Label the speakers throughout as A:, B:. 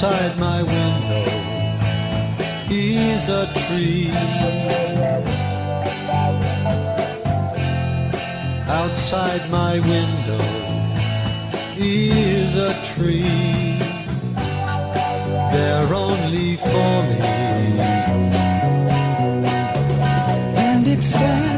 A: Outside my window is a tree. Outside my window is a tree. They're only for me.
B: And it stands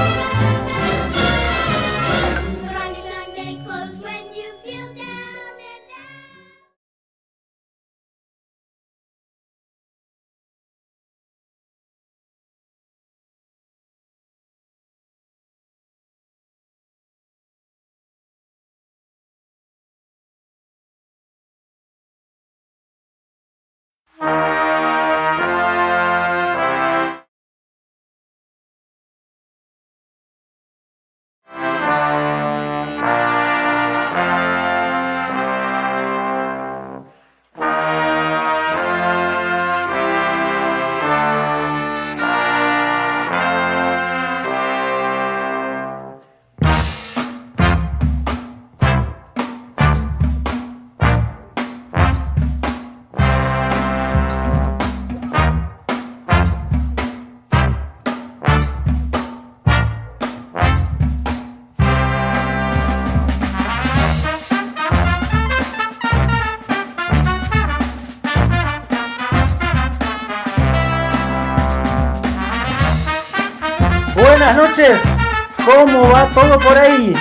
C: ¿Cómo va todo por ahí?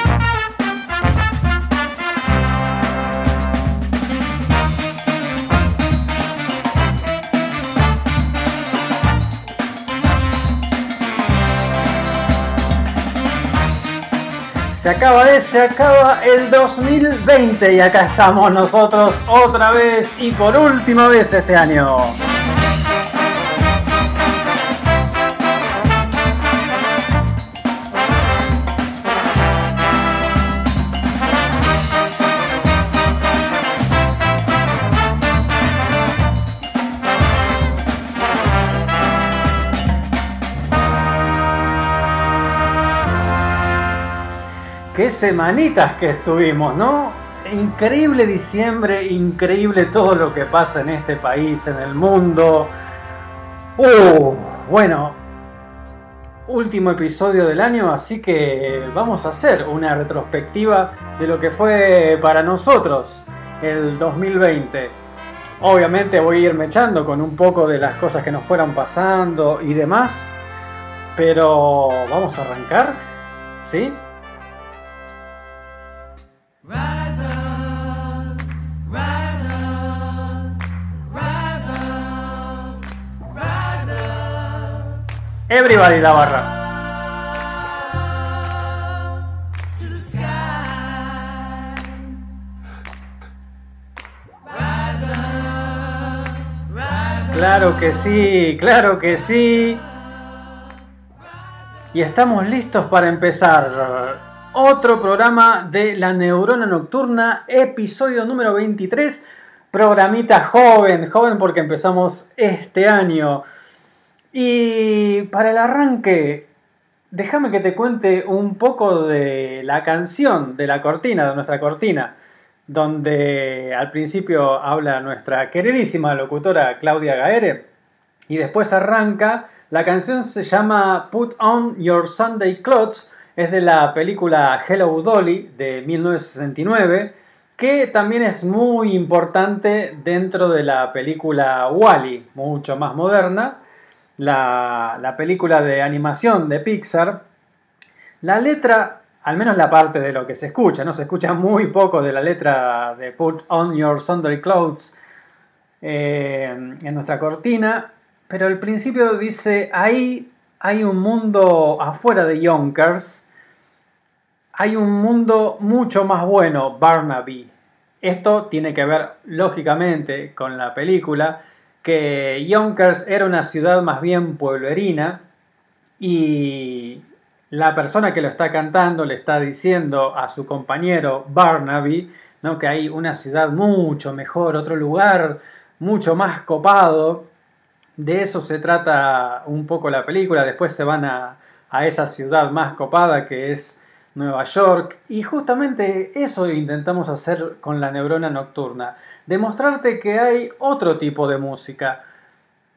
C: Se acaba de, se acaba el 2020 y acá estamos nosotros otra vez y por última vez este año. Semanitas que estuvimos, ¿no? Increíble diciembre, increíble todo lo que pasa en este país, en el mundo. Uh, bueno, último episodio del año, así que vamos a hacer una retrospectiva de lo que fue para nosotros el 2020. Obviamente voy a irme echando con un poco de las cosas que nos fueron pasando y demás, pero vamos a arrancar, ¿sí? Everybody la barra. Claro que sí, claro que sí. Y estamos listos para empezar otro programa de La Neurona Nocturna, episodio número 23, programita joven, joven porque empezamos este año. Y para el arranque, déjame que te cuente un poco de la canción, de la cortina, de nuestra cortina, donde al principio habla nuestra queridísima locutora Claudia Gaere y después arranca. La canción se llama Put On Your Sunday Clothes, es de la película Hello Dolly de 1969, que también es muy importante dentro de la película Wally, mucho más moderna la, película de animación de Pixar, la letra, al menos la parte de lo que se escucha, no se escucha muy poco de la letra de Put on Your Sunday Clothes eh, en nuestra cortina, pero al principio dice, ahí hay un mundo afuera de Yonkers, hay un mundo mucho más bueno, Barnaby. Esto tiene que ver, lógicamente, con la película, que Yonkers era una ciudad más bien pueblerina y la persona que lo está cantando le está diciendo a su compañero Barnaby ¿no? que hay una ciudad mucho mejor, otro lugar mucho más copado. De eso se trata un poco la película. Después se van a, a esa ciudad más copada que es Nueva York. Y justamente eso intentamos hacer con la neurona nocturna demostrarte que hay otro tipo de música.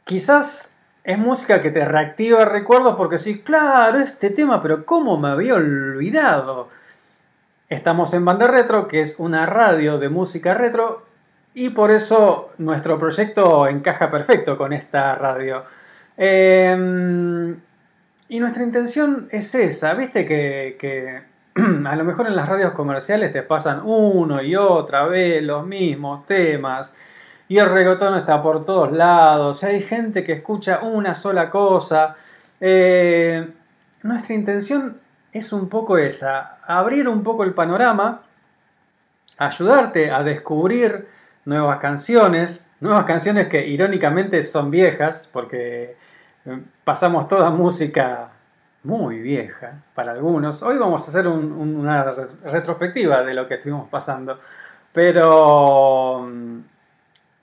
C: Quizás es música que te reactiva recuerdos porque sí, claro, este tema, pero ¿cómo me había olvidado? Estamos en Banda Retro, que es una radio de música retro, y por eso nuestro proyecto encaja perfecto con esta radio. Em, y nuestra intención es esa, viste que a lo mejor en las radios comerciales te pasan uno y otra vez los mismos temas y el reggaetón está por todos lados, hay gente que escucha una sola cosa. Eh, nuestra intención es un poco esa, abrir un poco el panorama, ayudarte a descubrir nuevas canciones, nuevas canciones que irónicamente son viejas, porque eh, pasamos toda música muy vieja para algunos. Hoy vamos a hacer una retrospectiva de lo que estuvimos pasando. Pero mm,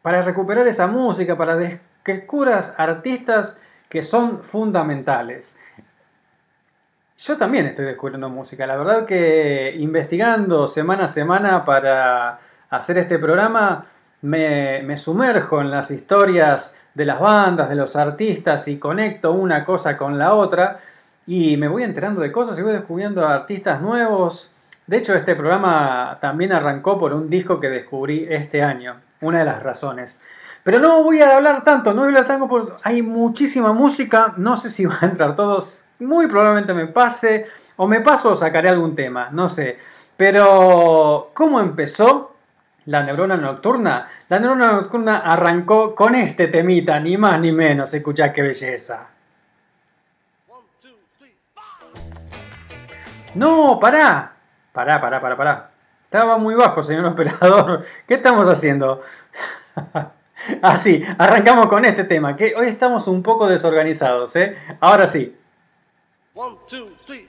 C: para recuperar esa música, para que descubras artistas que son fundamentales. Yo también estoy descubriendo música. La verdad que investigando semana a semana para hacer este programa, me, me sumerjo en las historias de las bandas, de los artistas y conecto una cosa con la otra y me voy enterando de cosas y voy descubriendo artistas nuevos. De hecho, este programa también arrancó por un disco que descubrí este año, una de las razones. Pero no voy a hablar tanto, no voy a hablar tanto porque hay muchísima música, no sé si van a entrar todos, muy probablemente me pase, o me paso o sacaré algún tema, no sé. Pero, ¿cómo empezó la neurona nocturna? La neurona nocturna arrancó con este temita, ni más ni menos, escuchá qué belleza. No, pará. Pará, pará, pará, pará. Estaba muy bajo, señor operador. ¿Qué estamos haciendo? Así, arrancamos con este tema, que hoy estamos un poco desorganizados, ¿eh? Ahora sí.
D: One, two, three,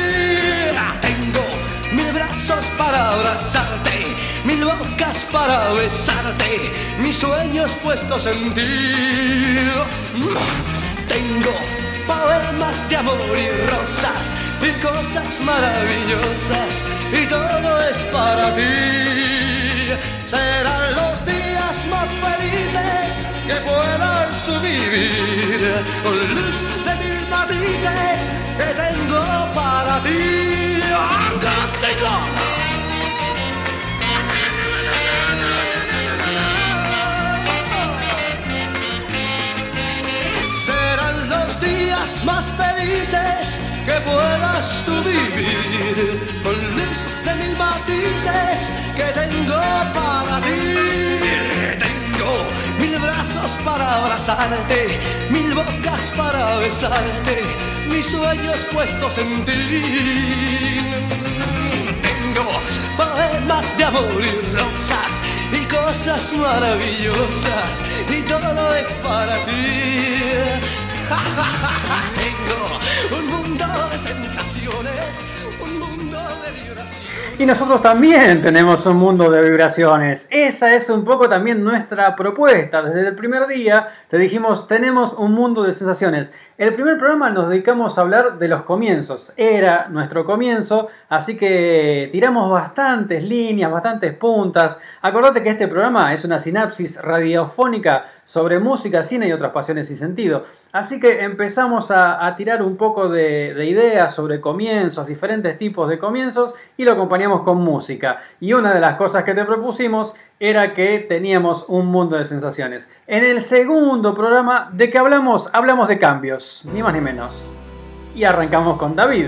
E: Para abrazarte, mil bocas para besarte, mis sueños puestos en ti. Tengo poemas de amor y rosas y cosas maravillosas y todo es para ti. Serán los días más felices que puedas tú vivir con luz de mil matices que tengo para ti. ¡Fantástico! Serán que puedas tú vivir con luz de mil matices que tengo para ti. Tengo mil brazos para abrazarte, mil bocas para besarte, mis sueños puestos en ti. Tengo poemas de amor y rosas y cosas maravillosas y todo es para ti. Tengo
C: Y nosotros también tenemos un mundo de vibraciones. Esa es un poco también nuestra propuesta. Desde el primer día te dijimos, tenemos un mundo de sensaciones. El primer programa nos dedicamos a hablar de los comienzos. Era nuestro comienzo, así que tiramos bastantes líneas, bastantes puntas. Acordate que este programa es una sinapsis radiofónica sobre música, cine y otras pasiones y sentido. Así que empezamos a, tirar un poco de, de ideas sobre comienzos, diferentes tipos de comienzos y lo acompañamos con música. Y una de las cosas que te propusimos era que teníamos un mundo de sensaciones. En el segundo programa, ¿de qué hablamos? Hablamos de cambios, ni más ni menos. Y arrancamos con David.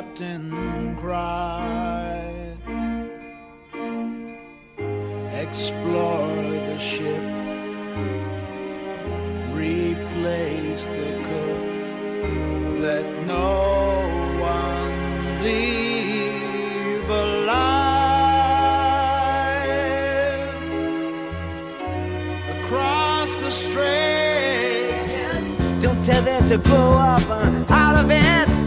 F: Captain cry. Explore the ship. Replace the cook. Let no one leave alive. Across the straits. Don't tell them to blow up uh, out of it.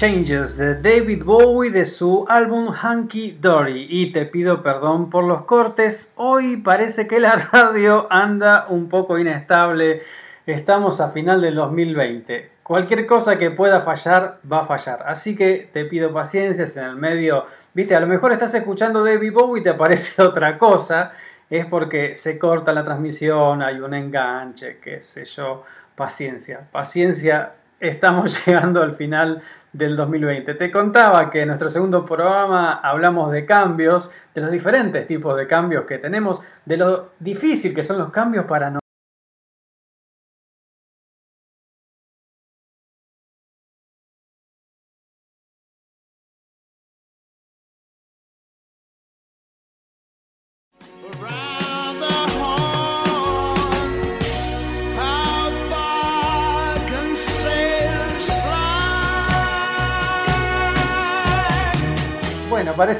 F: Changes
C: de David Bowie de su álbum Hunky Dory. Y te pido perdón por los cortes. Hoy parece que la radio anda un poco inestable. Estamos a final del 2020. Cualquier cosa que pueda fallar, va a fallar. Así que te pido paciencia en el medio. Viste, a lo mejor estás escuchando David Bowie y te aparece otra cosa. Es porque se corta la transmisión, hay un enganche, qué sé yo. Paciencia, paciencia estamos llegando al final del 2020. Te contaba que en nuestro segundo programa hablamos de cambios, de los diferentes tipos de cambios que tenemos, de lo difícil que son los cambios para nosotros.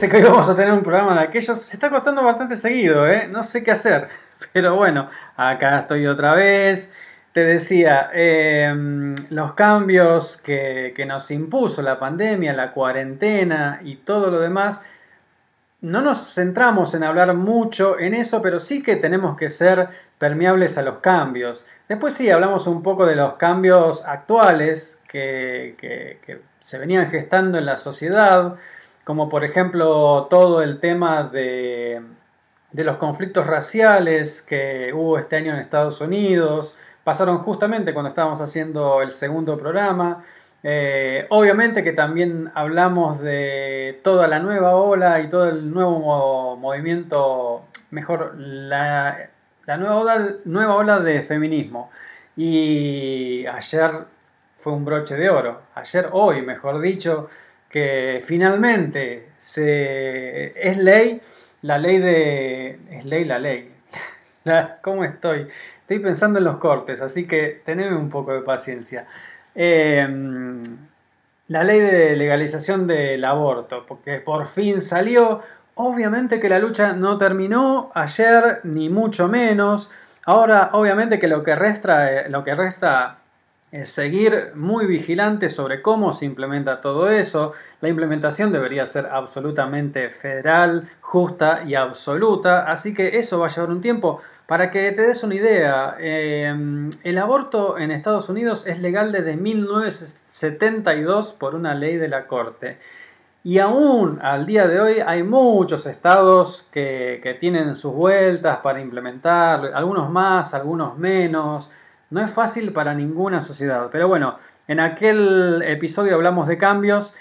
C: Que hoy vamos a tener un programa de aquellos. Se está costando bastante seguido, ¿eh? No sé qué hacer. Pero bueno, acá estoy otra vez. Te decía, eh, los cambios que, que nos impuso la pandemia, la cuarentena y todo lo demás, no nos centramos en hablar mucho en eso, pero sí que tenemos que ser permeables a los cambios. Después sí, hablamos un poco de los cambios actuales que- que se venían gestando en la sociedad, como por ejemplo todo el tema de, de los conflictos raciales que hubo este año en Estados Unidos, pasaron justamente cuando estábamos haciendo el segundo programa. Eh, obviamente que también hablamos de toda la nueva ola y todo el nuevo mo- movimiento, mejor, la, la nueva, ola, nueva ola de feminismo. Y ayer fue un broche de oro, ayer, hoy, mejor dicho, que finalmente es ley la ley de... es ley la ley. ¿Cómo estoy? Estoy pensando en los cortes, así que teneme un poco de paciencia. Eh, la ley de legalización del aborto, porque por fin salió. Obviamente que la lucha no terminó ayer, ni mucho menos. Ahora, obviamente que lo que resta, eh, lo que resta es seguir muy vigilante sobre cómo se implementa todo eso. La implementación debería ser absolutamente federal, justa y absoluta, así que eso va a llevar un tiempo. Para que te des una idea, eh, el aborto en Estados Unidos es legal desde 1972 por una ley de la Corte. Y aún al día de hoy hay muchos estados que, que tienen sus vueltas para implementar, algunos más, algunos menos. No es fácil para ninguna sociedad. Pero bueno, en aquel episodio hablamos de cambios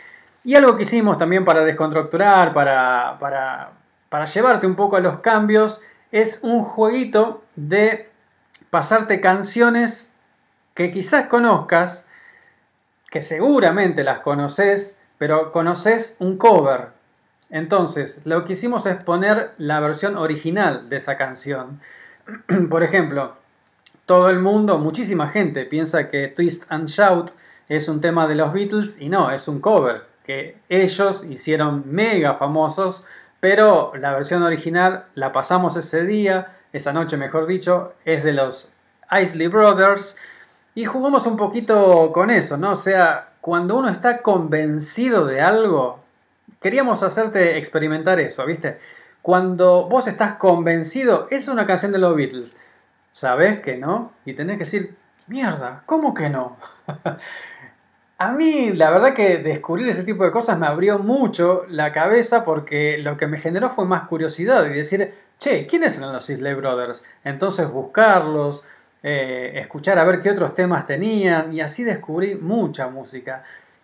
C: y algo que hicimos también para descontracturar, para, para, para llevarte un poco a los cambios, es un jueguito de pasarte canciones que quizás conozcas, que seguramente las conoces, pero conoces un cover. Entonces, lo que hicimos es poner la versión original de esa canción. Por ejemplo, todo el mundo, muchísima gente piensa que Twist and Shout es un tema de los Beatles y no, es un cover que ellos hicieron mega famosos, pero la versión original la pasamos ese día, esa noche mejor dicho, es de los Isley Brothers y jugamos un poquito con eso, ¿no? O sea, cuando uno está convencido de algo, queríamos hacerte experimentar eso, ¿viste? Cuando vos estás convencido, es una canción de los Beatles. Sabés que no, y tenés que decir, mierda, ¿cómo que no? A mí, la verdad que descubrir ese tipo de cosas me abrió mucho la cabeza porque lo que me generó fue más curiosidad y decir, che, ¿quiénes eran los Isley Brothers? Entonces buscarlos, eh, escuchar a ver qué otros temas tenían y así descubrí mucha música.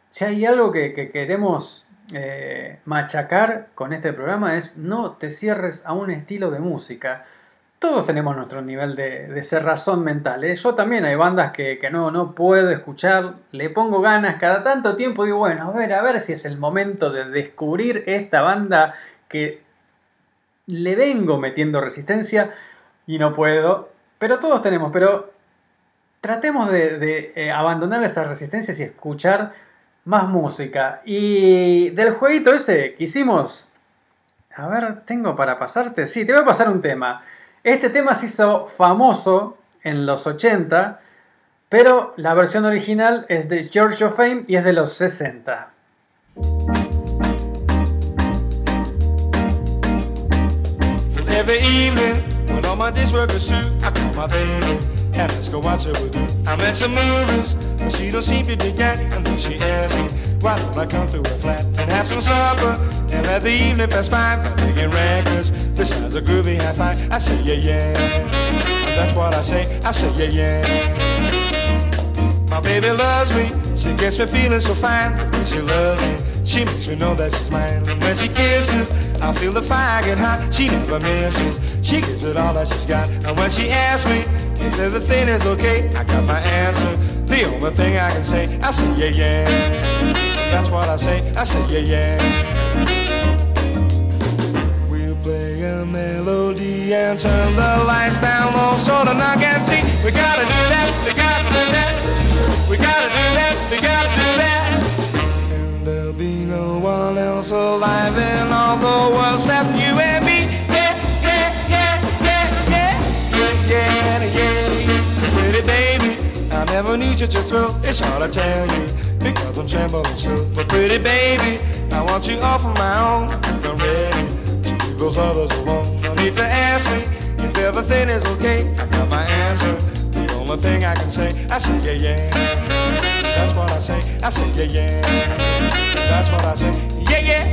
C: Si hay algo que, que queremos eh, machacar con este programa es no te cierres a un estilo de música. Todos tenemos nuestro nivel de, de cerrazón mental. ¿eh? Yo también hay bandas que, no, no puedo escuchar, le pongo ganas, cada tanto tiempo digo, bueno, a ver, a ver si es el momento de descubrir esta banda que le vengo metiendo resistencia y no puedo. Pero todos tenemos, pero tratemos de, de, eh, abandonar esas resistencias y escuchar más música. Y del jueguito ese que hicimos, a ver, tengo para pasarte, sí, te voy a pasar un tema. Este tema se hizo famoso en los 80, pero la versión original es de George of Fame y es de los 60.
D: Every evening, when all my days work is through, I call my baby and let's go watch a movie. I'm at some movies, but she don't seem to dig that. And then she asks me, why don't I come to her flat and have some supper and let the evening pass by by taking records besides a groovy high five? I say, yeah, yeah. That's what I say, I say, yeah, yeah.
G: My baby loves me, she gets me feeling so fine. She loves me, she makes me know that she's mine. And when she kisses, I feel the fire get hot. She never misses, she gives it all that she's got. And when she asks me if everything is okay, I got my answer. The only thing I can say, I say yeah yeah. That's what I say, I say yeah yeah. We'll play a melody and turn the lights down low so the knock can see. We gotta do that, we gotta do that. We gotta do that, we gotta one else alive in all the world except you and me. Yeah, yeah, yeah, yeah, yeah, yeah, yeah. Pretty baby, I never knew such a thrill. It's hard to tell you because I'm trembling still. But pretty baby, I want you all for my own. I'm ready to leave those others alone. No need to ask me if everything is okay. I got my answer. The only thing I can say, I say yeah yeah. That's what I say. I say yeah yeah. That's what I say. Yeah yeah.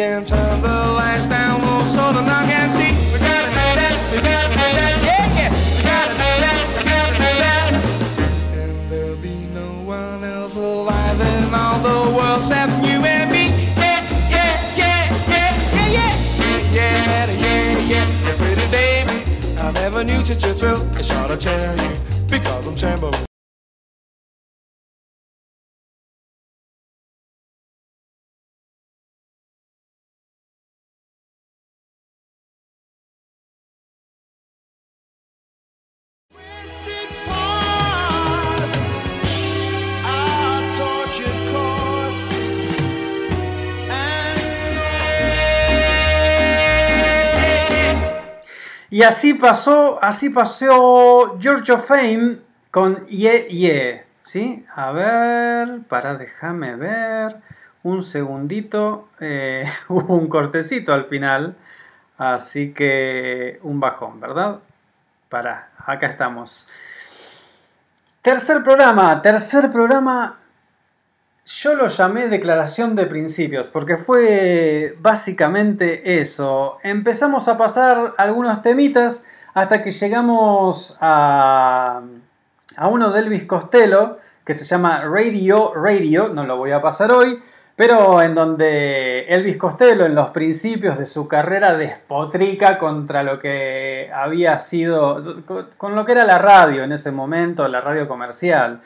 G: And turn the lights down low so the knock can see. We gotta do that, we gotta I never knew such a thrill. It's hard to tell you because I'm trembling.
C: Y así pasó, así pasó George of Fame con Ye Ye. ¿Sí? A ver, para, déjame ver. Un segundito. eh, hubo un cortecito al final. Así que un bajón, ¿verdad? Para, acá estamos. Tercer programa, tercer programa. Yo lo llamé declaración de principios, porque fue básicamente eso. Empezamos a pasar algunos temitas hasta que llegamos a, a uno de Elvis Costello, que se llama Radio Radio, no lo voy a pasar hoy, pero en donde Elvis Costello en los principios de su carrera despotrica contra lo que había sido, con lo que era la radio en ese momento, la radio comercial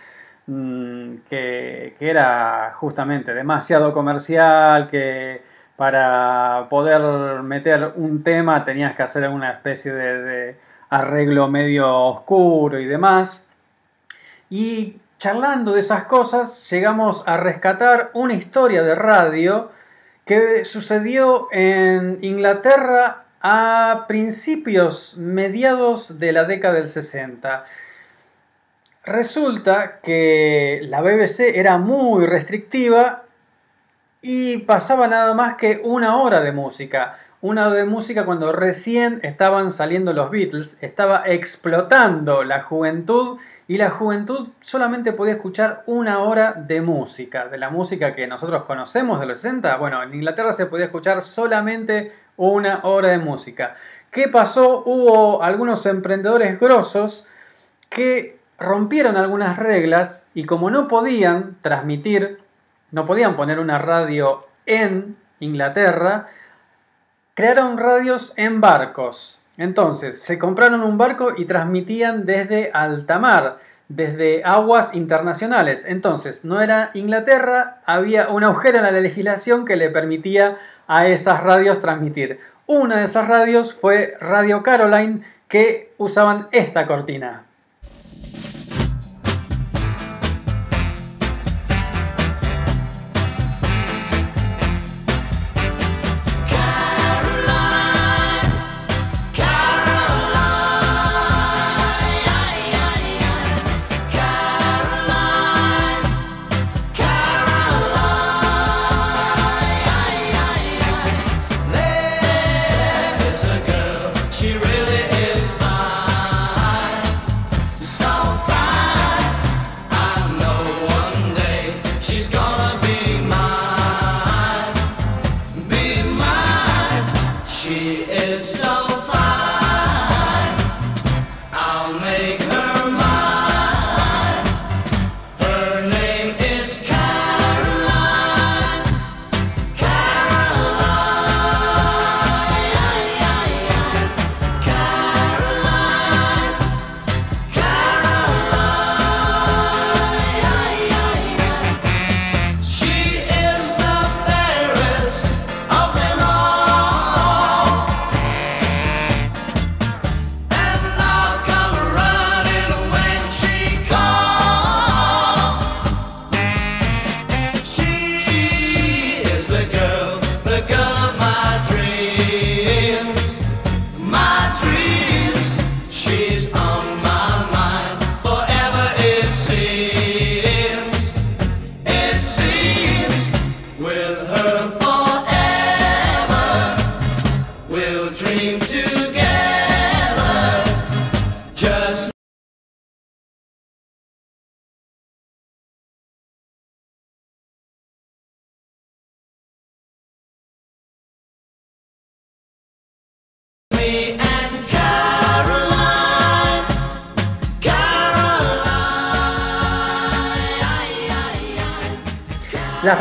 C: mm, que, era justamente demasiado comercial, que para poder meter un tema tenías que hacer una especie de, de arreglo medio oscuro y demás. Y charlando de esas cosas, llegamos a rescatar una historia de radio que sucedió en Inglaterra a principios, mediados de la década del 60. Resulta que la BBC era muy restrictiva y pasaba nada más que una hora de música. Una hora de música cuando recién estaban saliendo los Beatles, estaba explotando la juventud y la juventud solamente podía escuchar una hora de música, de la música que nosotros conocemos de los 60. Bueno, en Inglaterra se podía escuchar solamente una hora de música. ¿Qué pasó? Hubo algunos emprendedores grosos que rompieron algunas reglas y como no podían transmitir, no podían poner una radio en Inglaterra, crearon radios en barcos. Entonces, se compraron un barco y transmitían desde alta mar, desde aguas internacionales. Entonces, no era Inglaterra, había un agujero en la legislación que le permitía a esas radios transmitir. Una de esas radios fue Radio Caroline, que usaban esta cortina.
H: make
C: her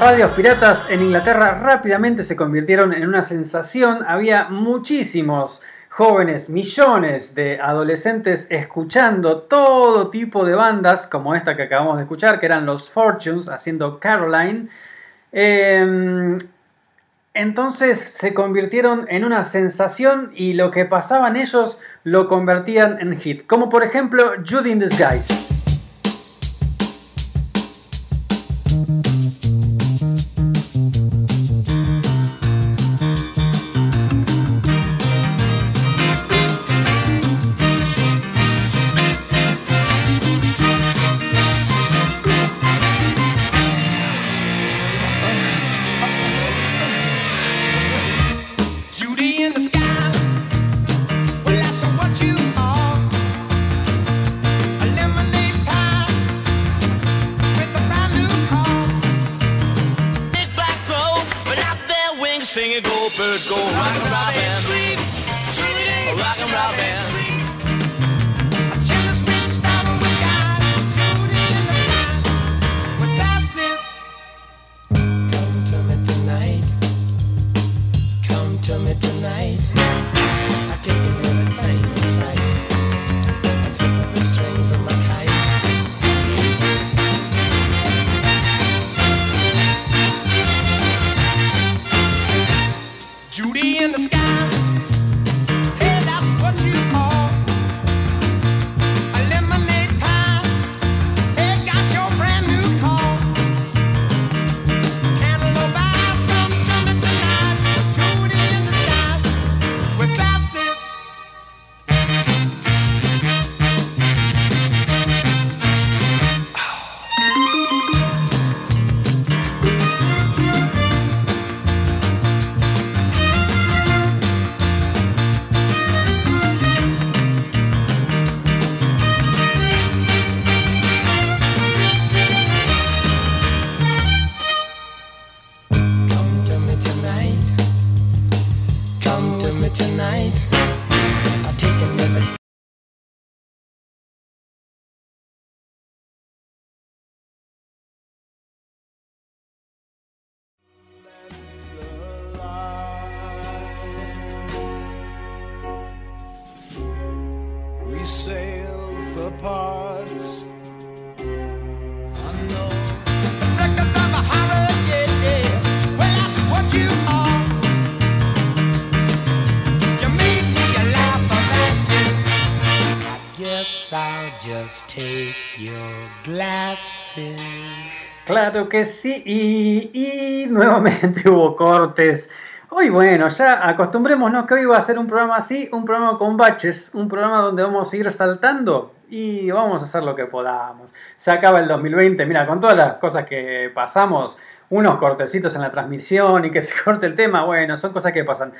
C: radios piratas en Inglaterra rápidamente se convirtieron en una sensación. Había muchísimos jóvenes, millones de adolescentes escuchando todo tipo de bandas, como esta que acabamos de escuchar, que eran los Fortunes haciendo Caroline. Eh, entonces se convirtieron en una sensación y lo que pasaban ellos lo convertían en hit. Como por ejemplo Judy in Disguise.
B: We sail for parts unknown.
D: Seconds of a horror, yeah, yeah. Well, that's what you are. You make me laugh I guess I'll just take your glasses.
C: Claro que sí, y, y nuevamente hubo cortes. Hoy bueno, ya acostumbrémonos que hoy va a ser un programa así, un programa con baches, un programa donde vamos a ir saltando y vamos a hacer lo que podamos. Se acaba el 2020, mira, con todas las cosas que pasamos, unos cortecitos en la transmisión y que se corte el tema, bueno, son cosas que pasan.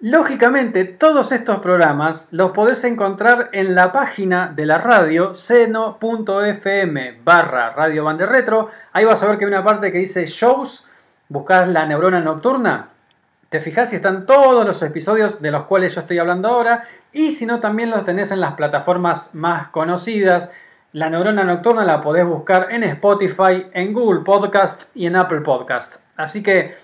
C: Lógicamente, todos estos programas los podés encontrar en la página de la radio, seno.fm barra Radio Retro. Ahí vas a ver que hay una parte que dice shows, buscás la neurona nocturna, te fijás si están todos los episodios de los cuales yo estoy hablando ahora, y si no, también los tenés en las plataformas más conocidas. La neurona nocturna la podés buscar en Spotify, en Google Podcast y en Apple Podcast. Así que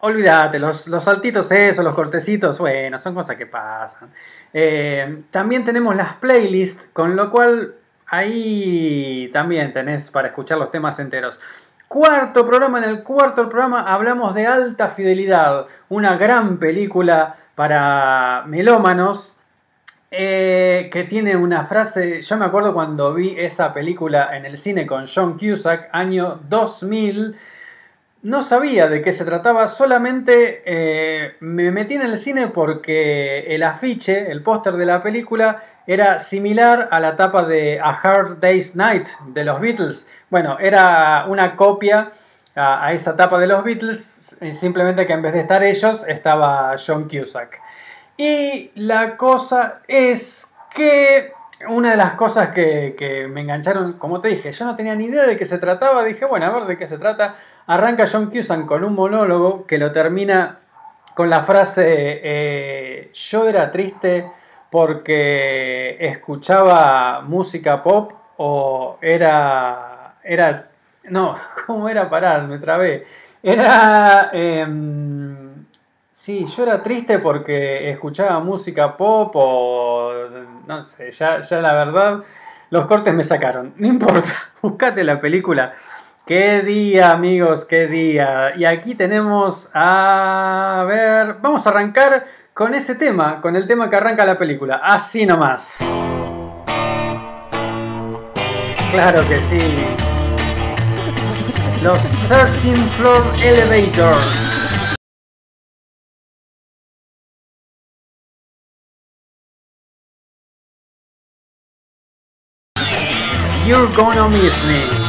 C: Olvídate, los, los saltitos esos, los cortecitos, bueno, son cosas que pasan. Eh, también tenemos las playlists, con lo cual ahí también tenés para escuchar los temas enteros. Cuarto programa, en el cuarto programa hablamos de Alta Fidelidad, una gran película para melómanos, eh, que tiene una frase, yo me acuerdo cuando vi esa película en el cine con John Cusack, año 2000, no sabía de qué se trataba, solamente eh, me metí en el cine porque el afiche, el póster de la película, era similar a la tapa de A Hard Day's Night de los Beatles. Bueno, era una copia a, esa tapa de los Beatles, eh, simplemente que en vez de estar ellos estaba John Cusack. Y la cosa es que una de las cosas que, que me engancharon, como te dije, yo no tenía ni idea de qué se trataba, dije, bueno, a ver de qué se trata. Arranca John Cusack con un monólogo que lo termina con la frase, eh, yo era triste porque escuchaba música pop o era, era No, ¿cómo era parar? Me trabé. Era. em, sí, yo era triste porque escuchaba música pop o. No sé, ya, ya la verdad. Los cortes me sacaron. No importa, buscate la película. Qué día, amigos, qué día. Y aquí tenemos a ver, vamos a arrancar con ese tema, con el tema que arranca la película. Así nomás. Claro que sí. Los 13 Floor Elevators. You're gonna miss me.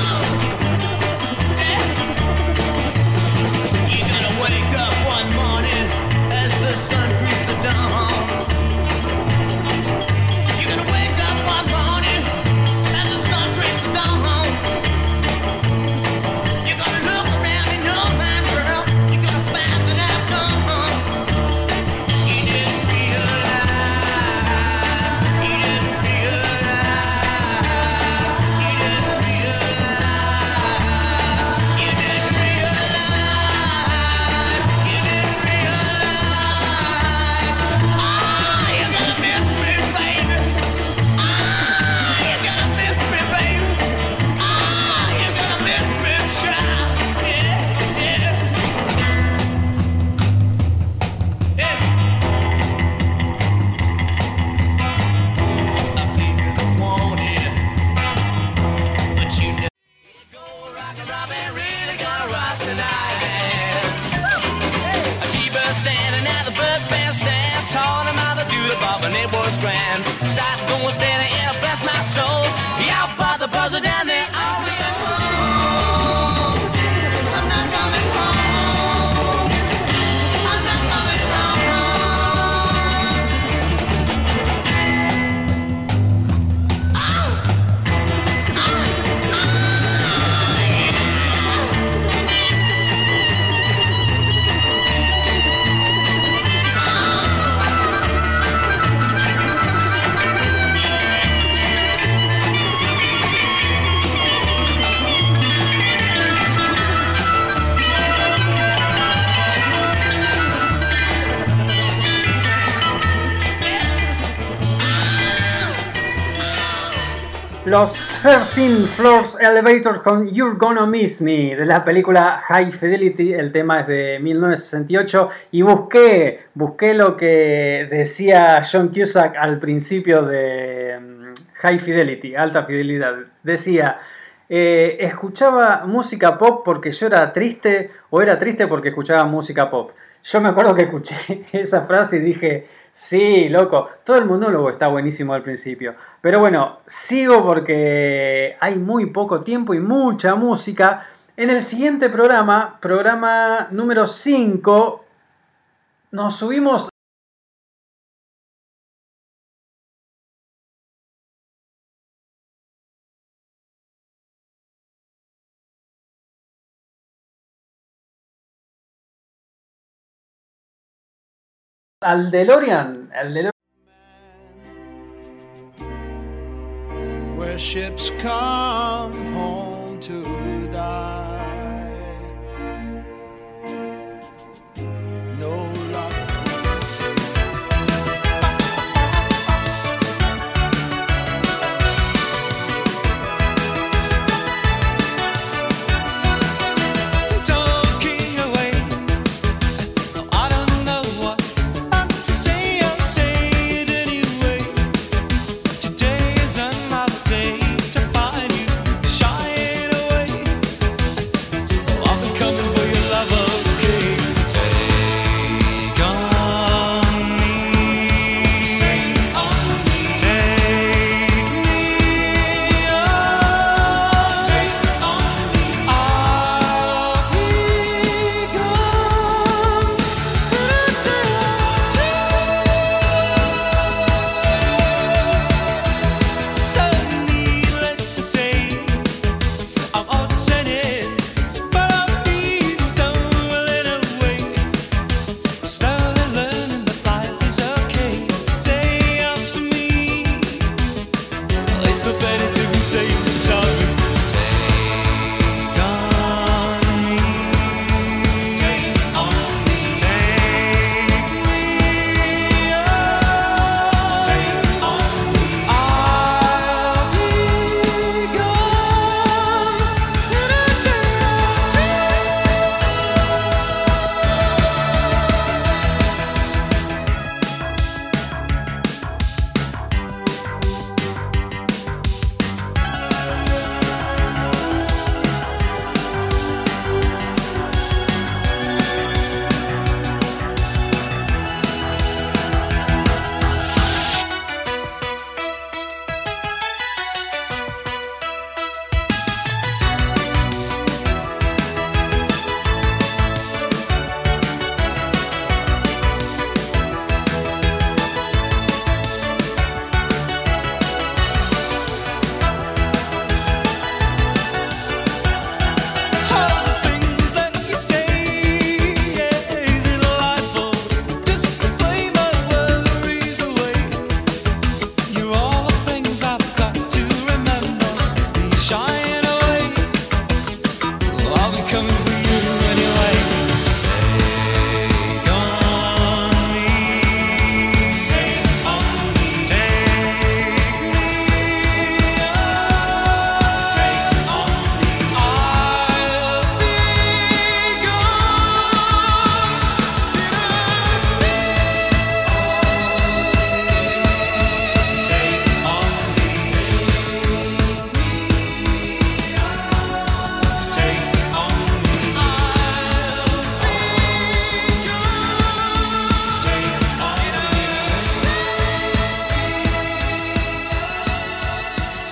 C: 13 Floors Elevators con You're Gonna Miss Me de la película High Fidelity. El tema es de 1968 y busqué, busqué lo que decía John Cusack al principio de mm, High Fidelity, alta fidelidad. Decía, eh, escuchaba música pop porque yo era triste o era triste porque escuchaba música pop. Yo me acuerdo que escuché esa frase y dije, sí, loco, todo el monólogo está buenísimo al principio. Pero bueno, sigo porque hay muy poco tiempo y mucha música. En el siguiente programa, programa número 5, nos subimos al DeLorean. Al DeLorean.
B: where ships come home to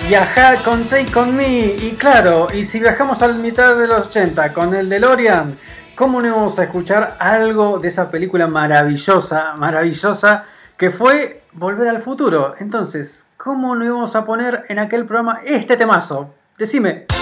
C: Viajar con Take On Me. Y claro, y si viajamos al mitad de los 80 con el DeLorean, ¿cómo no íbamos a escuchar algo de esa película maravillosa, maravillosa, que fue Volver al Futuro? Entonces, ¿cómo no íbamos a poner en aquel programa este temazo? Decime.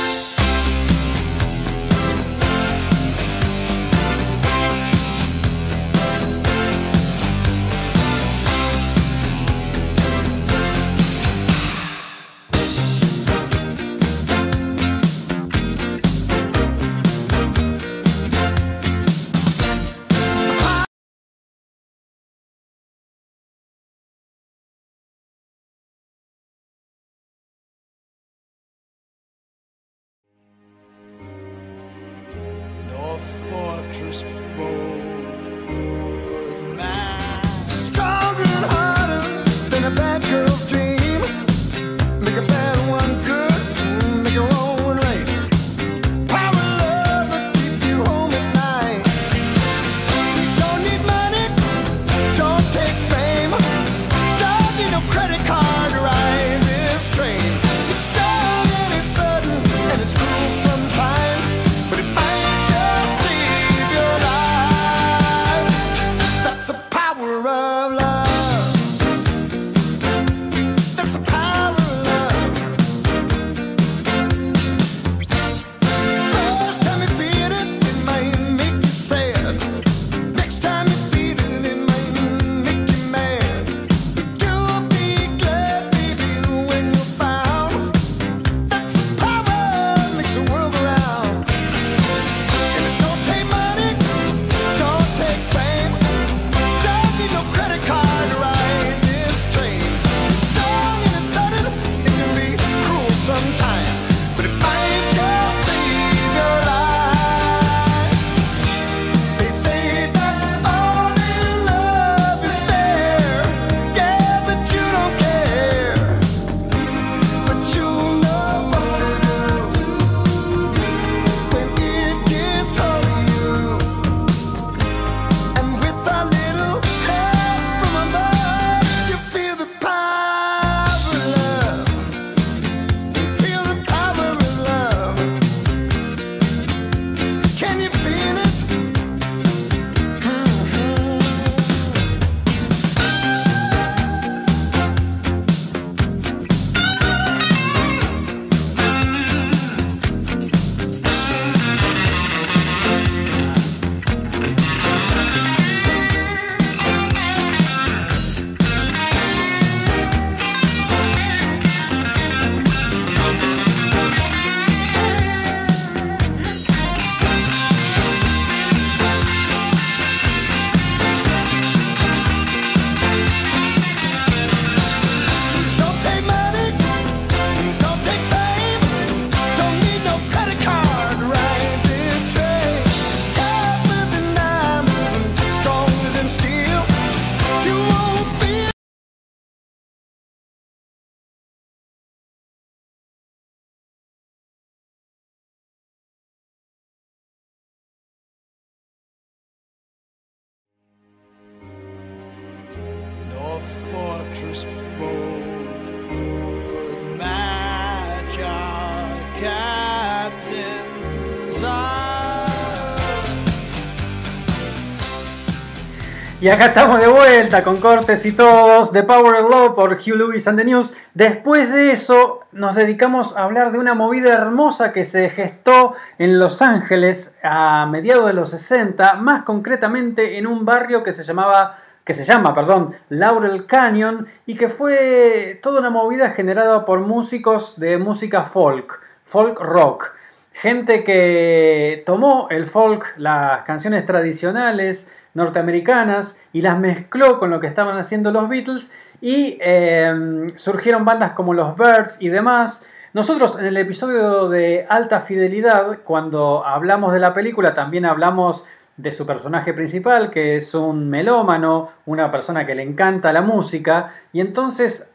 C: Y acá estamos de vuelta con cortes y todos de Power of Love por Hugh Lewis and the News. Después de eso nos dedicamos a hablar de una movida hermosa que se gestó en Los Ángeles a mediados de los 60, más concretamente en un barrio que se llamaba que se llama, perdón, Laurel Canyon y que fue toda una movida generada por músicos de música folk, folk rock. Gente que tomó el folk, las canciones tradicionales norteamericanas y las mezcló con lo que estaban haciendo los Beatles y eh, surgieron bandas como los Birds y demás. Nosotros en el episodio de Alta Fidelidad, cuando hablamos de la película, también hablamos de su personaje principal, que es un melómano, una persona que le encanta la música, y entonces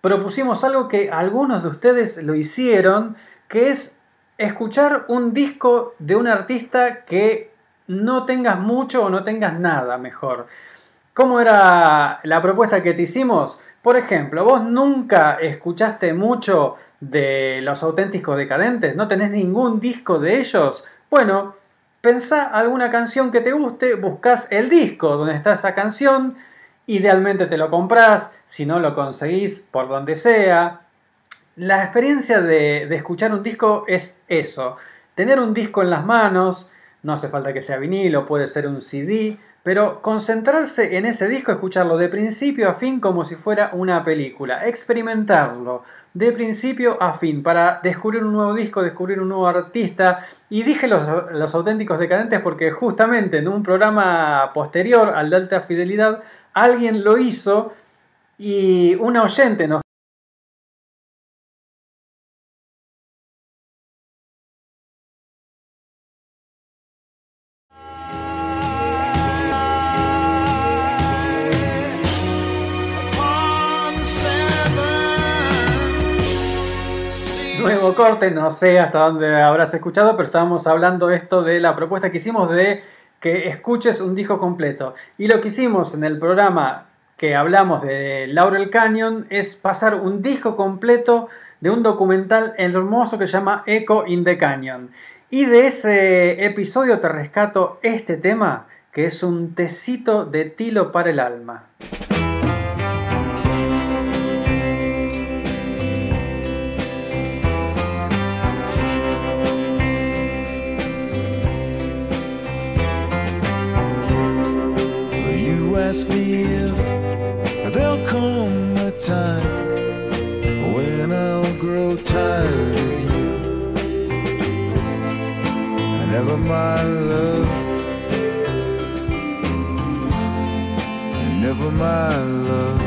C: propusimos algo que algunos de ustedes lo hicieron, que es escuchar un disco de un artista que no tengas mucho o no tengas nada mejor. ¿Cómo era la propuesta que te hicimos? Por ejemplo, vos nunca escuchaste mucho de los auténticos decadentes? ¿No tenés ningún disco de ellos? Bueno, pensá alguna canción que te guste, buscas el disco donde está esa canción, idealmente te lo comprás, si no lo conseguís por donde sea. La experiencia de, de escuchar un disco es eso, tener un disco en las manos, no hace falta que sea vinilo, puede ser un CD, pero concentrarse en ese disco, escucharlo de principio a fin como si fuera una película, experimentarlo de principio a fin para descubrir un nuevo disco, descubrir un nuevo artista. Y dije los, los auténticos decadentes porque justamente en un programa posterior al de alta fidelidad, alguien lo hizo y una oyente nos no sé hasta dónde habrás escuchado, pero estábamos hablando esto de la propuesta que hicimos de que escuches un disco completo. Y lo que hicimos en el programa que hablamos de Laurel Canyon es pasar un disco completo de un documental hermoso que se llama Echo in the Canyon. Y de ese episodio te rescato este tema, que es un tecito de tilo para el alma.
I: Ask me if there'll come a time when I'll grow tired of you. Never my love, never my love.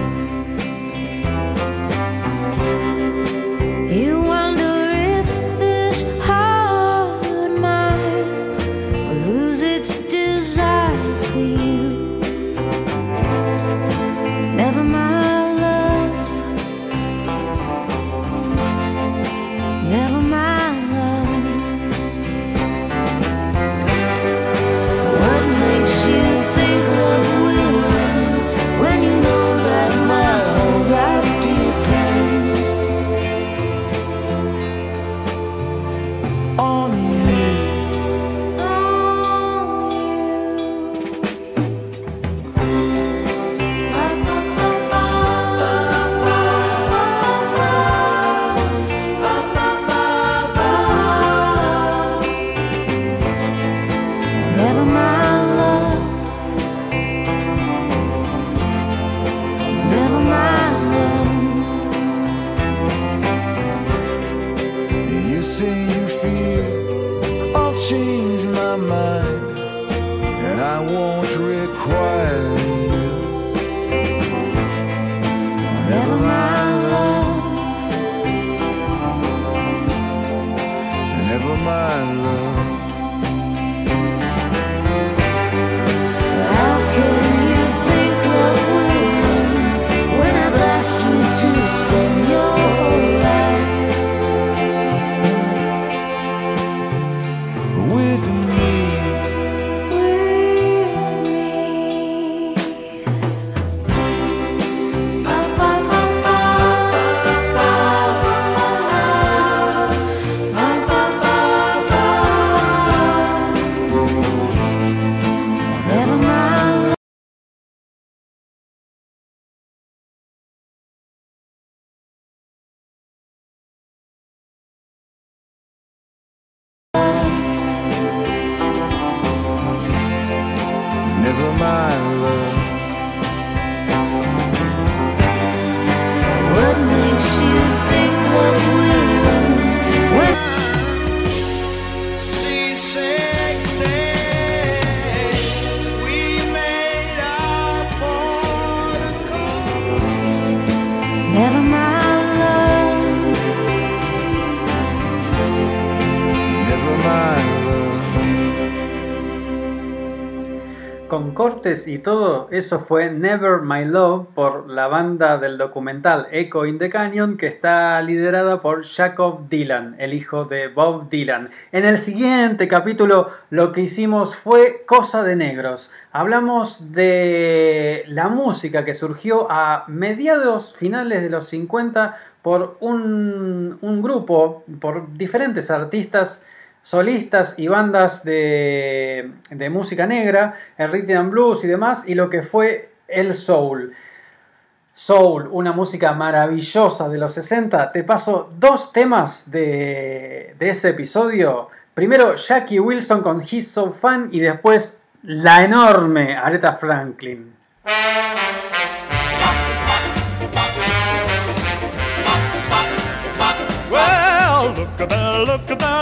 C: y todo eso fue Never My Love por la banda del documental Echo in the Canyon que está liderada por Jacob Dylan, el hijo de Bob Dylan. En el siguiente capítulo lo que hicimos fue Cosa de Negros. Hablamos de la música que surgió a mediados finales de los 50 por un grupo, por diferentes artistas solistas y bandas de, de música negra, el rhythm and blues y demás, y lo que fue el soul. Soul, una música maravillosa de los 60. Te paso dos temas de, de ese episodio. Primero Jackie Wilson con He's So Fun y después la enorme Aretha Franklin.
D: Look look.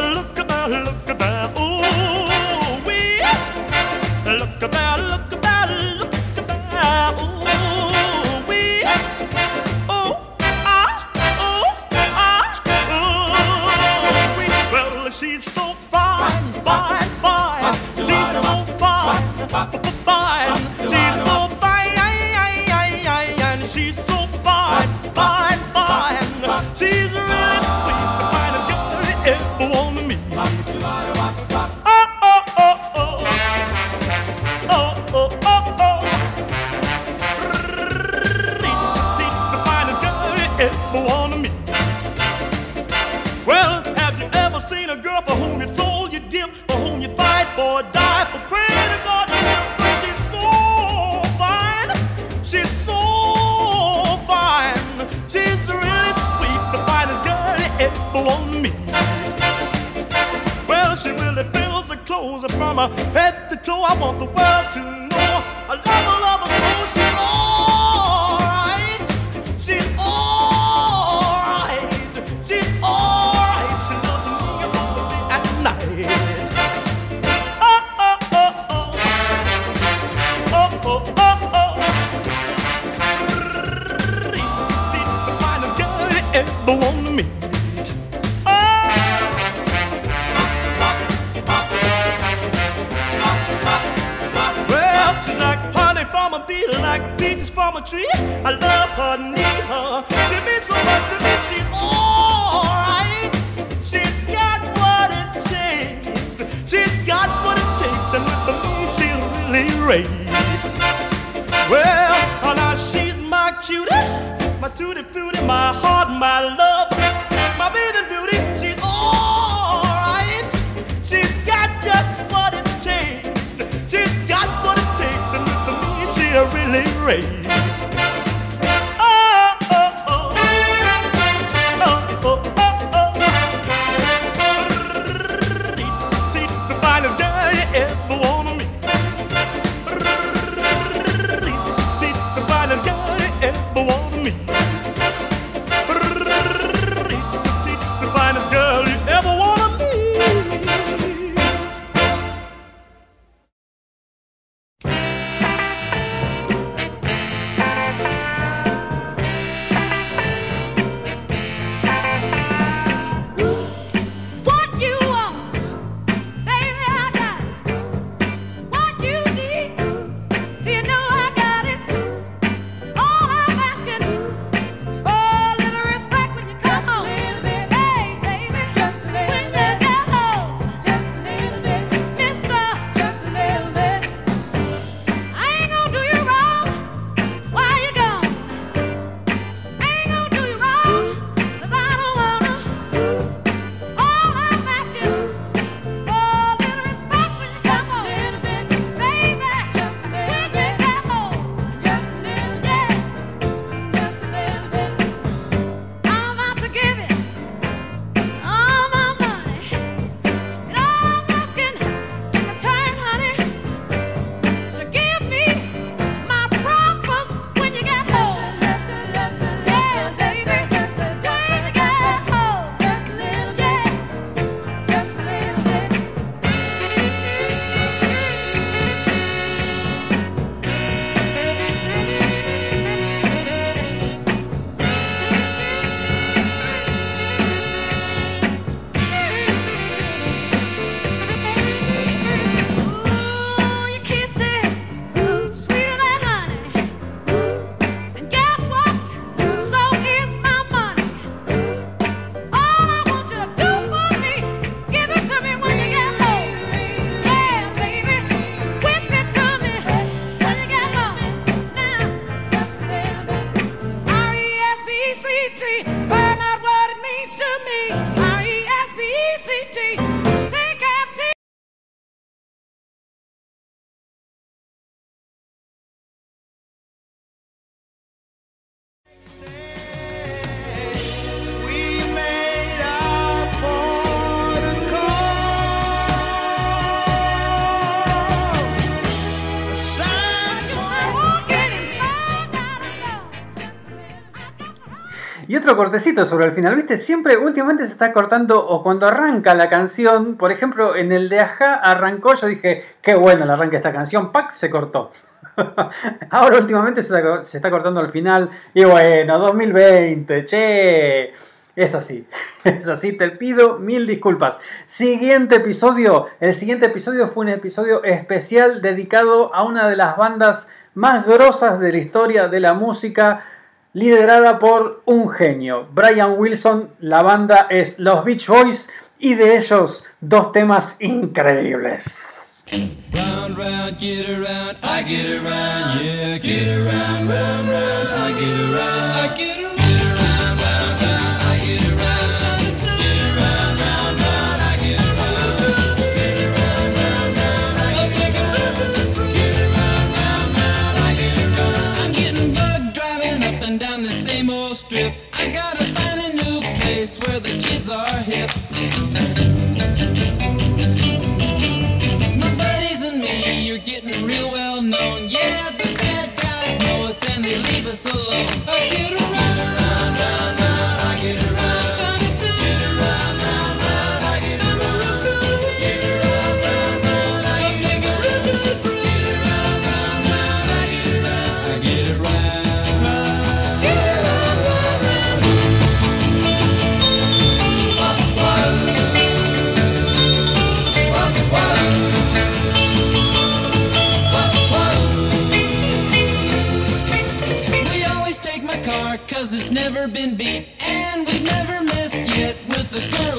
C: cortecito sobre el final, ¿viste? Siempre, últimamente se está cortando, o cuando arranca la canción, por ejemplo, en el de Aja arrancó, yo dije, qué bueno el arranque de esta canción, ¡pac! se cortó. Ahora últimamente se está, cortando al final, y bueno, 2020, che. Es así, es así, te pido mil disculpas. Siguiente episodio, el siguiente episodio fue un episodio especial dedicado a una de las bandas más grosas de la historia de la música liderada por un genio, Brian Wilson. La banda es Los Beach Boys y de ellos dos temas increíbles.
J: girl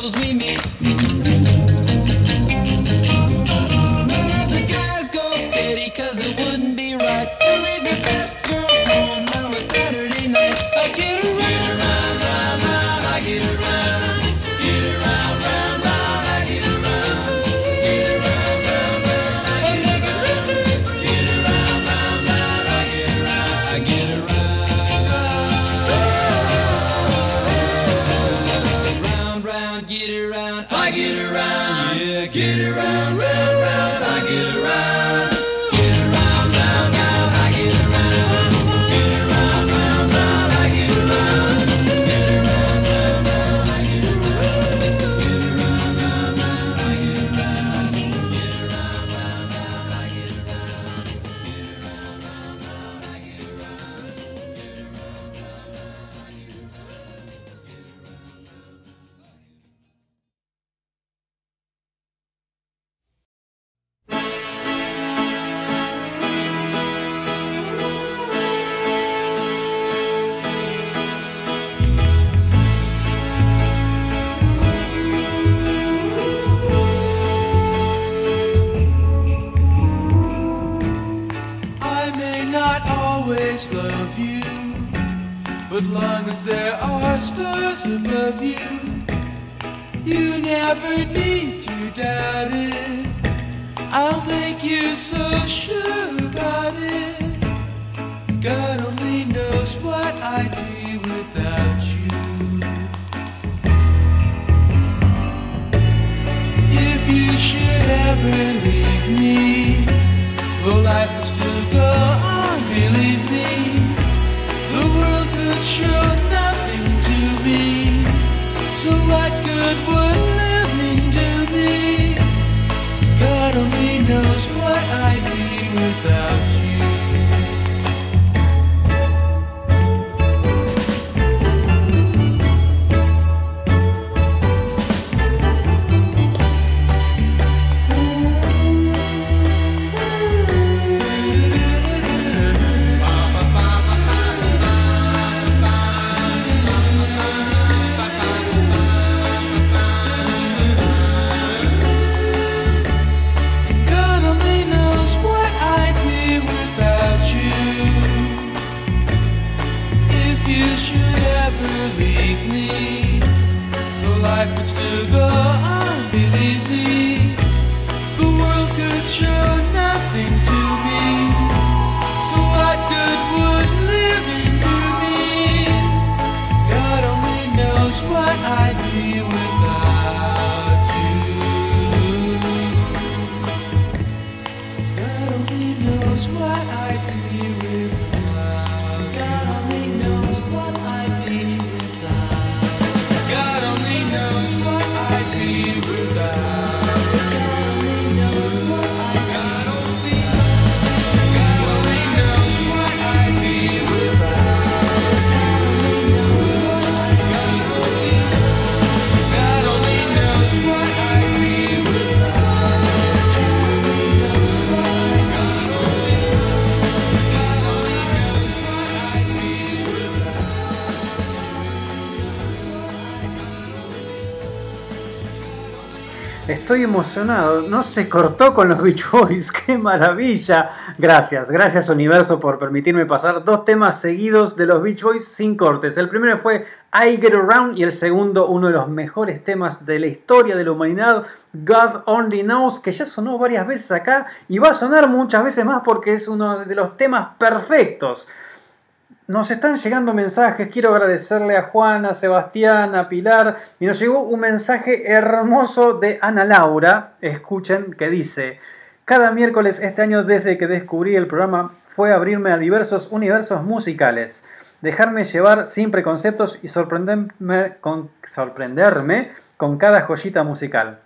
C: emocionado. No se cortó con los Beach Boys. ¡Qué maravilla! Gracias, gracias Universo por permitirme pasar dos temas seguidos de los Beach Boys sin cortes. El primero fue I Get Around y el segundo, uno de los mejores temas de la historia de la humanidad, God Only Knows, que ya sonó varias veces acá y va a sonar muchas veces más porque es uno de los temas perfectos. Nos están llegando mensajes, quiero agradecerle a Juana, a Sebastián, a Pilar, y nos llegó un mensaje hermoso de Ana Laura, escuchen, que dice, cada miércoles este año desde que descubrí el programa fue abrirme a diversos universos musicales, dejarme llevar sin preconceptos y sorprenderme con, sorprenderme con cada joyita musical.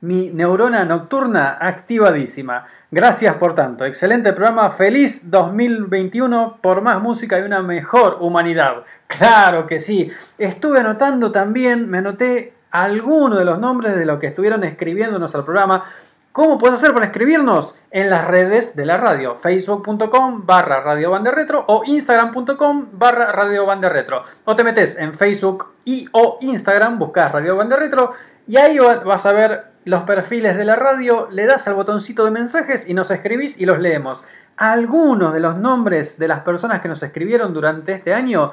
C: Mi neurona nocturna activadísima. Gracias por tanto. Excelente programa. Feliz 2021 por más música y una mejor humanidad. Claro que sí. Estuve anotando también, me anoté algunos de los nombres de los que estuvieron escribiéndonos al programa. ¿Cómo puedes hacer para escribirnos? En las redes de la radio, facebook.com barra Radio Retro o instagram.com barra Radio Retro. O te metes en Facebook y o Instagram, buscas Radio Retro y ahí va- vas a ver los perfiles de la radio, le das al botoncito de mensajes y nos escribís y los leemos. Algunos de los nombres de las personas que nos escribieron durante este año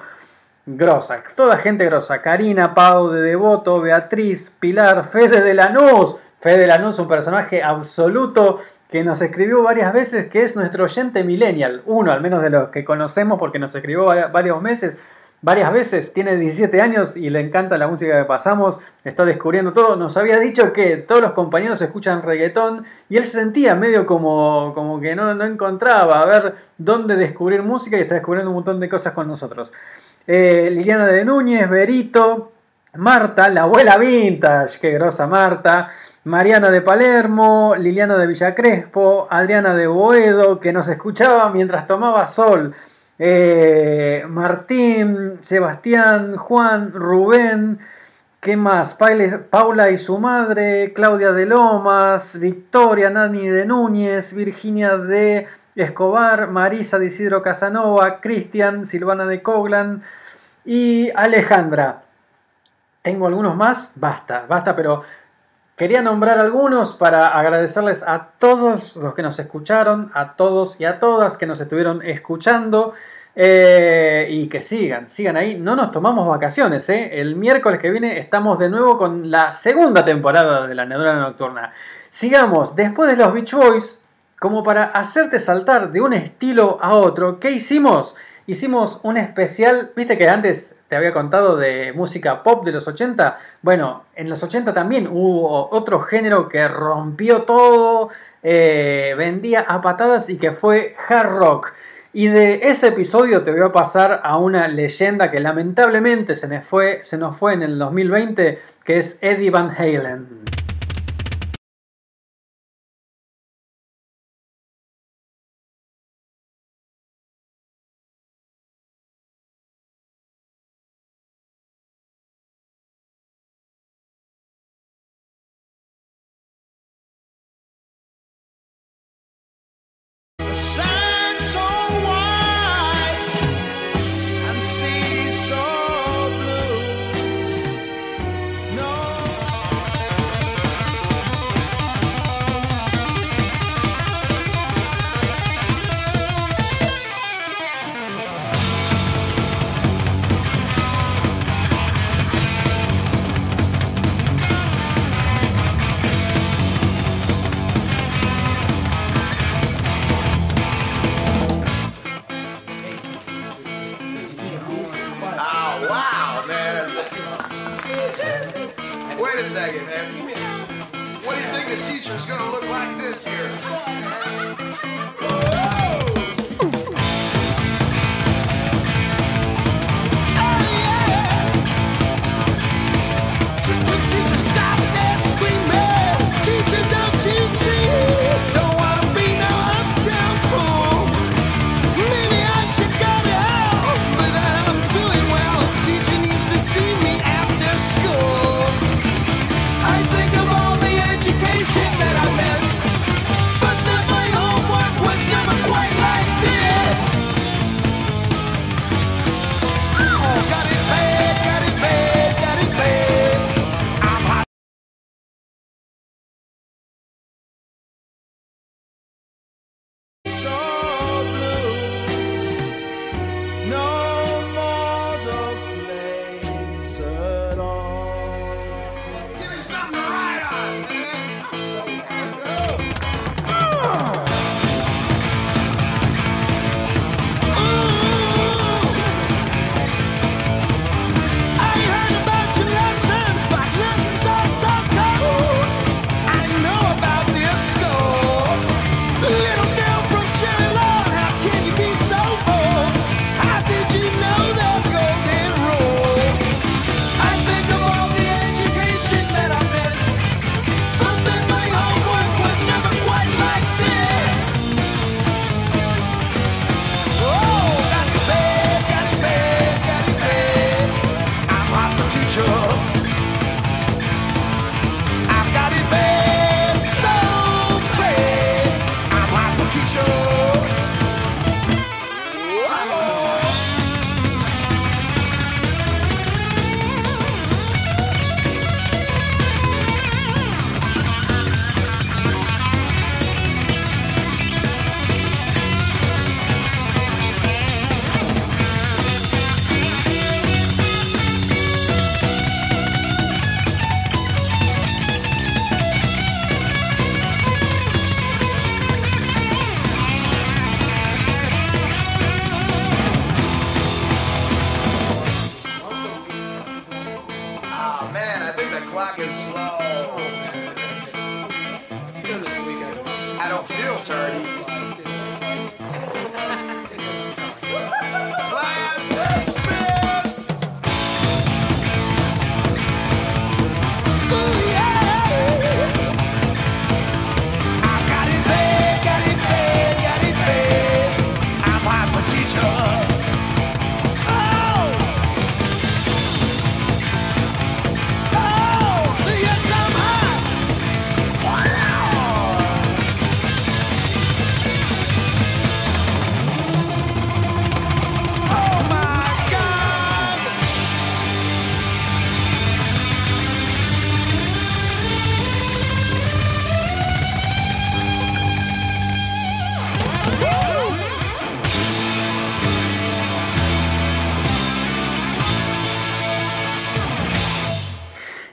C: grosa, toda gente grosa. Karina, Pau de Devoto, Beatriz, Pilar, Fede de Lanús. Fede de Lanús, un personaje absoluto que nos escribió varias veces, que es nuestro oyente millennial. Uno, al menos de los que conocemos, porque nos escribió vari- varios meses. Varias veces, tiene 17 años y le encanta la música que pasamos, está descubriendo todo. Nos había dicho que todos los compañeros escuchan reggaetón y él se sentía medio como, como que no, no encontraba a ver dónde descubrir música y está descubriendo un montón de cosas con nosotros. Eh, Liliana de Núñez, Berito, Marta, la abuela vintage, qué grosa Marta, Mariana de Palermo, Liliana de Villa Crespo, Adriana de Boedo, que nos escuchaba mientras tomaba sol, eh, Martín, Sebastián, Juan, Rubén, ¿Qué más? Paula y su madre, Claudia de Lomas, Victoria Nani de Núñez, Virginia de Escobar, Marisa de Isidro Casanova, Cristian, Silvana de Coglan y Alejandra. ¿Tengo algunos más? Basta, basta, pero quería nombrar algunos para agradecerles a todos los que nos escucharon, a todos y a todas que nos estuvieron escuchando. eh, y que sigan, sigan ahí. No nos tomamos vacaciones, ¿eh? El miércoles que viene estamos de nuevo con la segunda temporada de la Neurona Nocturna. Sigamos, después de los Beach Boys, como para hacerte saltar de un estilo a otro, ¿qué hicimos? Hicimos un especial, viste que antes te había contado de música pop de los 80. Bueno, en los 80 también hubo otro género que rompió todo, eh, vendía a patadas y que fue hard rock. Y de ese episodio te voy a pasar a una leyenda que lamentablemente se se nos fue en el 2020, que es Eddie Van Halen.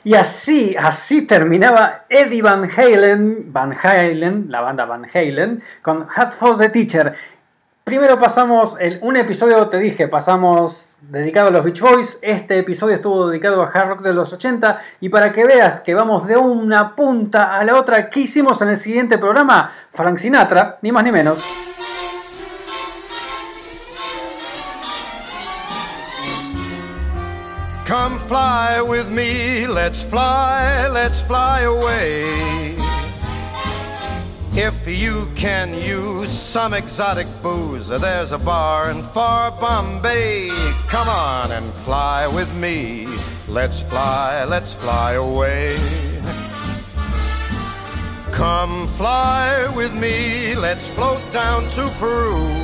C: Y así, así terminaba Eddie Van Halen, Van Halen, la banda Van Halen, con Hat for the Teacher. Primero pasamos el- un episodio, te dije, pasamos dedicado a los Beach Boys. Este episodio estuvo dedicado a hard rock de los 80. Y para que veas que vamos de una punta a la otra, ¿qué hicimos en el siguiente programa? Frank Sinatra, ni más ni menos.
F: Come fly with me, let's fly, let's fly away. If you can use some exotic booze, there's a bar in far Bombay. Come on and fly with me. Let's fly, let's fly away. Come fly with me, let's float down to Peru.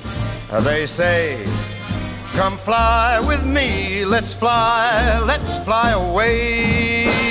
F: Uh, they say, Come fly with me, let's fly, let's fly away.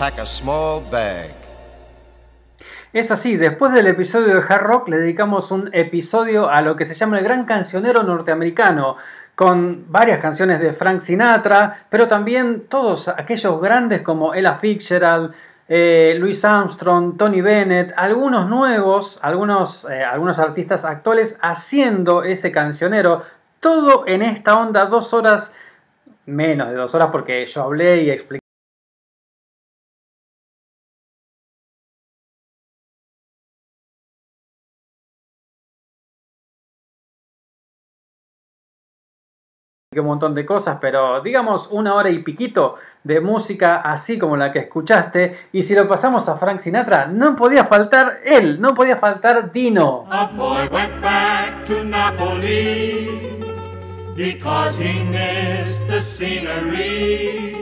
F: Pack a small bag.
C: Es así, después del episodio de Hard Rock le dedicamos un episodio a lo que se llama el Gran Cancionero Norteamericano, con varias canciones de Frank Sinatra, pero también todos aquellos grandes como Ella Fitzgerald, eh, Louis Armstrong, Tony Bennett, algunos nuevos, algunos, eh, algunos artistas actuales haciendo ese cancionero, todo en esta onda, dos horas, menos de dos horas porque yo hablé y expliqué. Un montón de cosas, pero digamos una hora y piquito de música así como la que escuchaste. Y si lo pasamos a Frank Sinatra, no podía faltar él, no podía faltar Dino.
K: A boy went back to Napoli because he missed the scenery.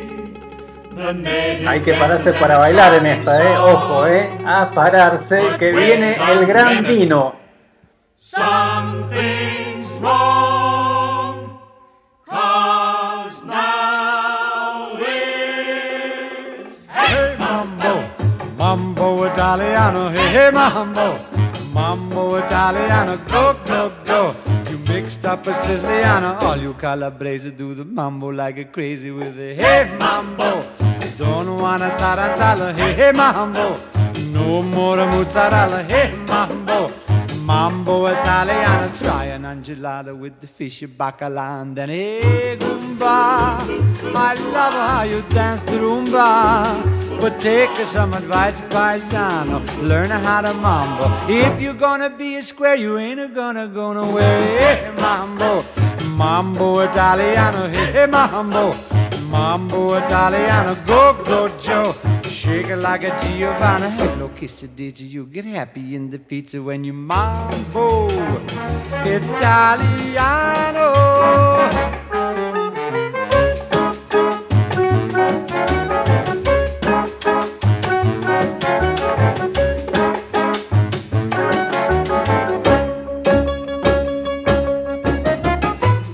K: The native
C: Hay que pararse para bailar en esta, eh. Ojo, eh. A pararse, que viene el gran Dino.
K: Something's wrong,
A: Italiano, hey hey mambo, mambo Italiano, go go go. You mixed up a Siciliano, all you Calabrese do the mambo like a crazy with a hey mambo. Don't wanna tarantella, hey hey mambo, no more a mozzarella, hey mambo. Mambo Italiano, try an angelada with the fish bacala and then hey Goomba. I love how you dance the rumba. But take some advice, paisano. Learn how to mambo. If you're gonna be a square, you ain't gonna go nowhere. Hey, mambo, mambo Italiano. Hey, mambo, mambo Italiano. Go, go, Joe. Shake it like a Giovanna. Hello, did you? Get happy in the pizza when you mambo Italiano.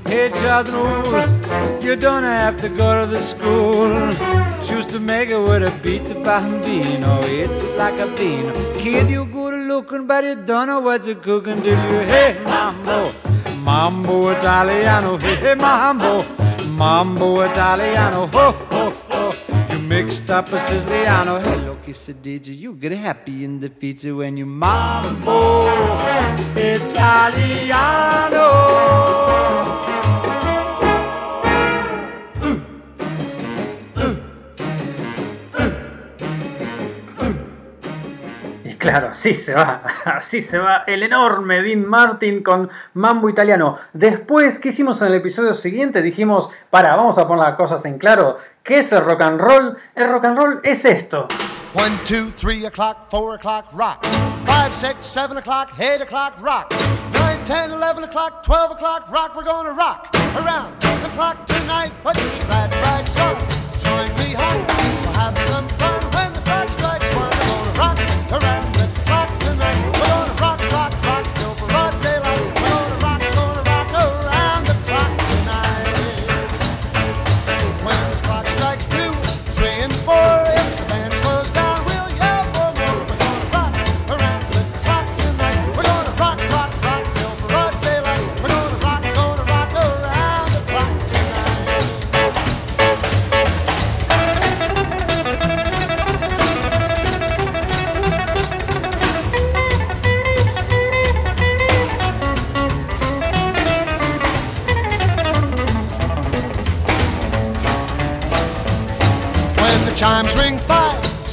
A: Hey, Chadru, you don't have to go to the school. Choose to make it with a beat the bambino. It's like a bean. Kid, you good looking, but you don't know what you're cooking till you hey mambo, mambo Italiano. Hey, mambo, mambo Italiano. Ho ho ho. You mixed up a Siciliano. Hello, you? You get happy in the pizza when you mambo Italiano.
C: Claro, así se va, así se va el enorme Dean Martin con Mambo Italiano. Después, ¿qué hicimos en el episodio siguiente? Dijimos, para, vamos a poner las cosas en claro. ¿Qué es el rock and roll? El rock and roll es esto.
F: One, two, three o'clock, four o'clock, rock. Five, six, seven o'clock, eight o'clock, rock. Nine, ten, eleven o'clock, twelve o'clock, rock. We're gonna rock around the clock tonight. Put your glad rags on. Join me home. We'll have some fun when the clock strikes one. We're gonna rock around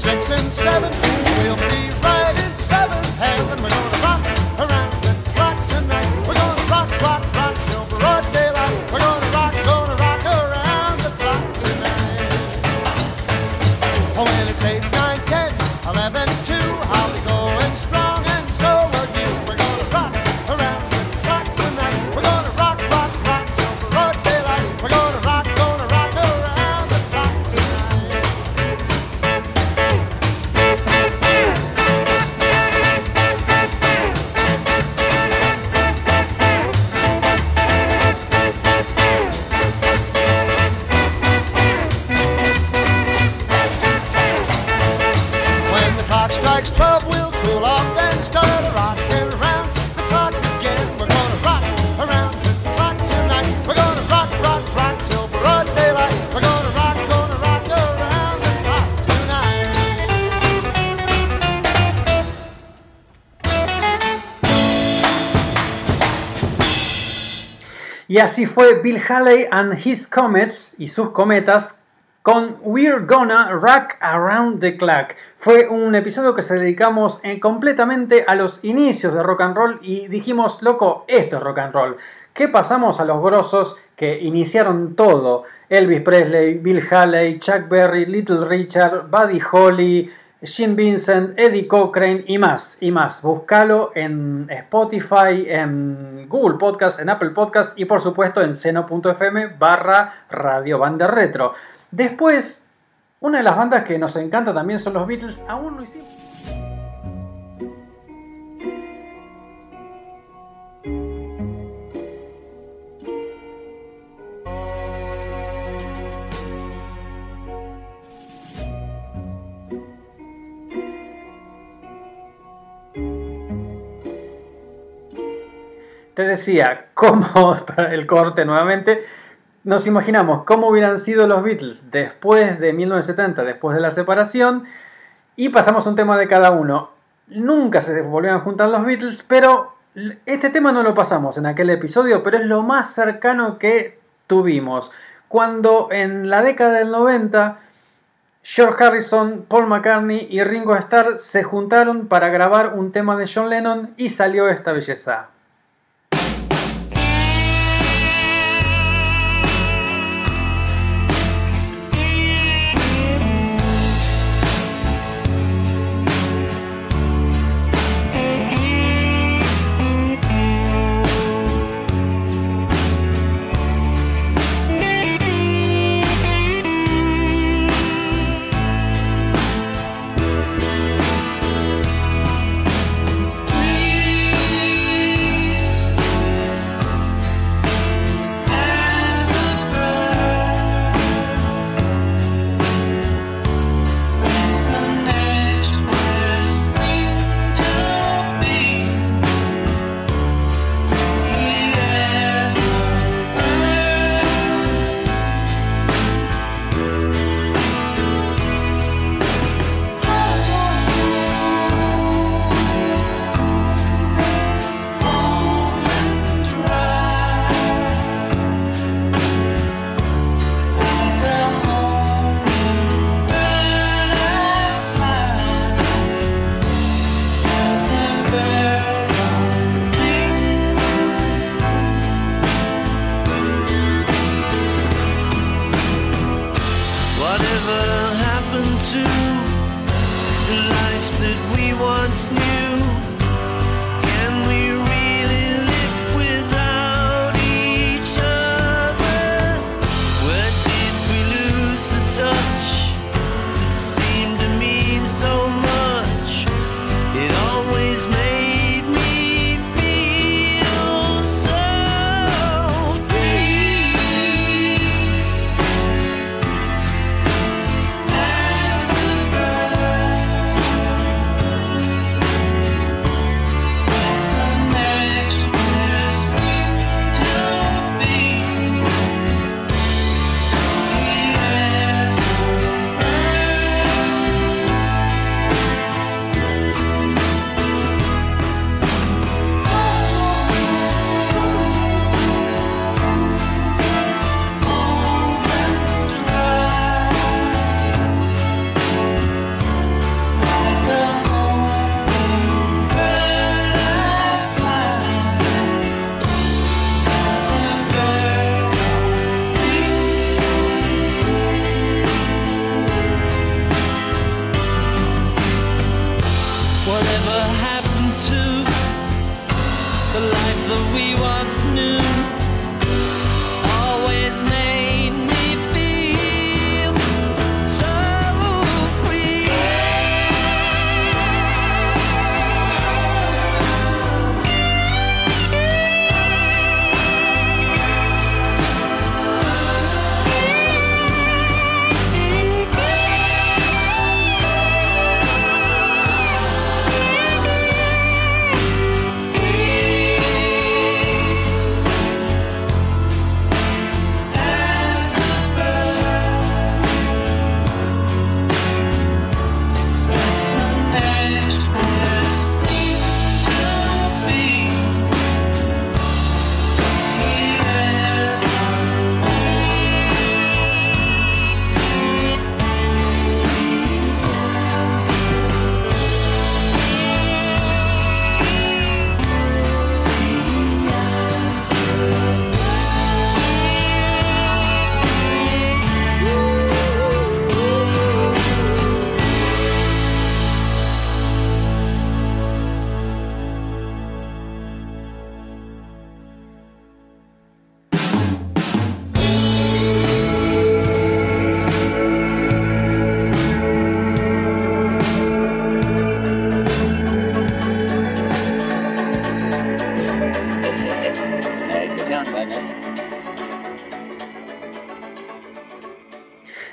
F: six, and seven, we'll be right in seventh heaven.
C: Así fue Bill Haley and His Comets y sus cometas con We're Gonna Rock Around the Clock. Fue un episodio que se dedicamos eh, completamente a los inicios de rock and roll y dijimos, loco, esto es rock and roll. ¿Qué pasamos a los grosos? que iniciaron todo. Elvis Presley, Bill Haley, Chuck Berry, Little Richard, Buddy Holly, Gene Vincent, Eddie Cochrane y más, y más. Búscalo en Spotify, en Google Podcast, en Apple Podcast y por supuesto en seno.fm barra Radio Banda Retro. Después, una de las bandas que nos encanta también son los Beatles. Aún no hicimos... Decía, cómo, el corte nuevamente, nos imaginamos cómo hubieran sido los Beatles después de 1970, después de la separación, y pasamos un tema de cada uno. Nunca se volvieron a juntar los Beatles, pero este tema no lo pasamos en aquel episodio, pero es lo más cercano que tuvimos. Cuando en la década del 90, George Harrison, Paul McCartney y Ringo Starr se juntaron para grabar un tema de John Lennon y salió esta belleza.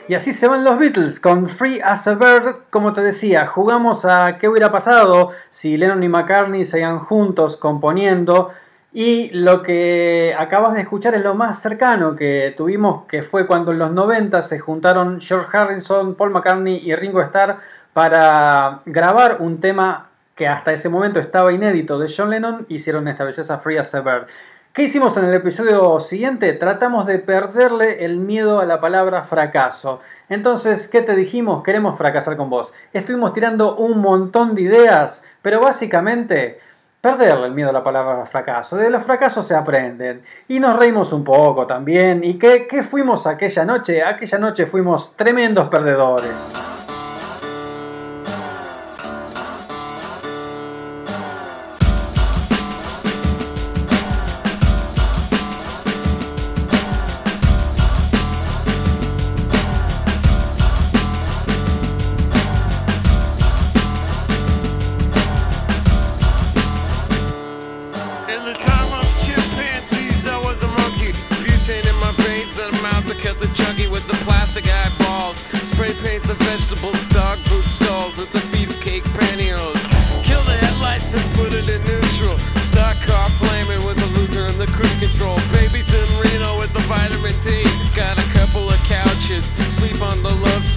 C: Y así se van los Beatles con Free as a Bird. Como te decía, jugamos a qué hubiera pasado si Lennon y McCartney seguían juntos componiendo. Y lo que acabas de escuchar es lo más cercano que tuvimos, que fue cuando en los 90 se juntaron George Harrison, Paul McCartney y Ringo Starr para grabar un tema que hasta ese momento estaba inédito de John Lennon. Hicieron esta belleza Free as a Bird. ¿Qué hicimos en el episodio siguiente? Tratamos de perderle el miedo a la palabra fracaso. Entonces, ¿qué te dijimos? Queremos fracasar con vos. Estuvimos tirando un montón de ideas, pero básicamente perderle el miedo a la palabra fracaso. De los fracasos se aprenden. Y nos reímos un poco también. ¿Y qué, qué fuimos aquella noche? Aquella noche fuimos tremendos perdedores.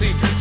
L: The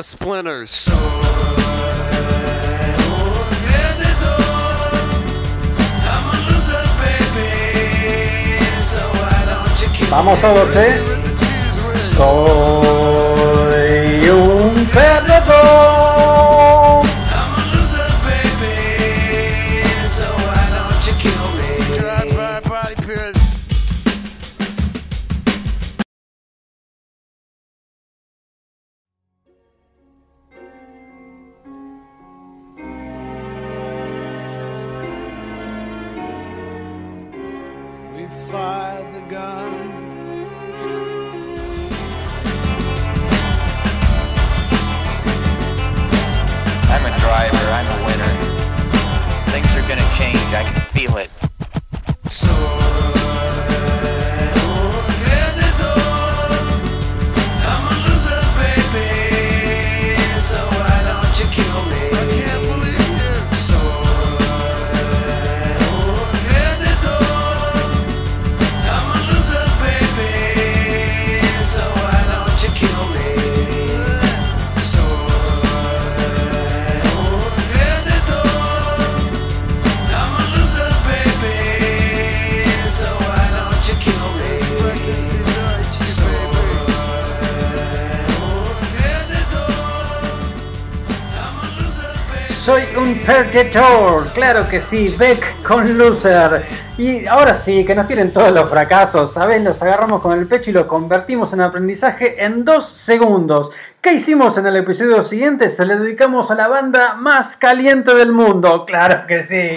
L: the splinters.
C: Vamos todos, ¿eh? Claro que sí, Beck con Loser. Y ahora sí, que nos tienen todos los fracasos, ¿sabes? Los agarramos con el pecho y los convertimos en aprendizaje en dos segundos. ¿Qué hicimos en el episodio siguiente? Se le dedicamos a la banda más caliente del mundo, claro que sí.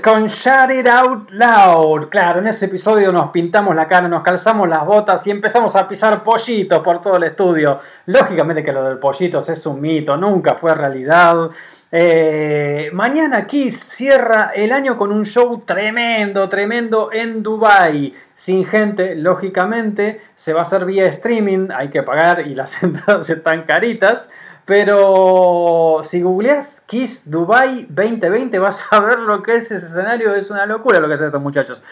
C: Con Shout It Out Loud. Claro, en ese episodio nos pintamos la cara, nos calzamos las botas y empezamos a pisar pollitos por todo el estudio. Lógicamente que lo del pollitos es un mito, nunca fue realidad. Eh, mañana Kiss cierra el año con un show tremendo, tremendo en Dubai, sin gente, lógicamente, se va a hacer vía streaming, hay que pagar y las entradas están caritas. Pero si googleas Kiss Dubai 2020 vas a ver lo que es ese escenario, es una locura lo que hacen estos muchachos.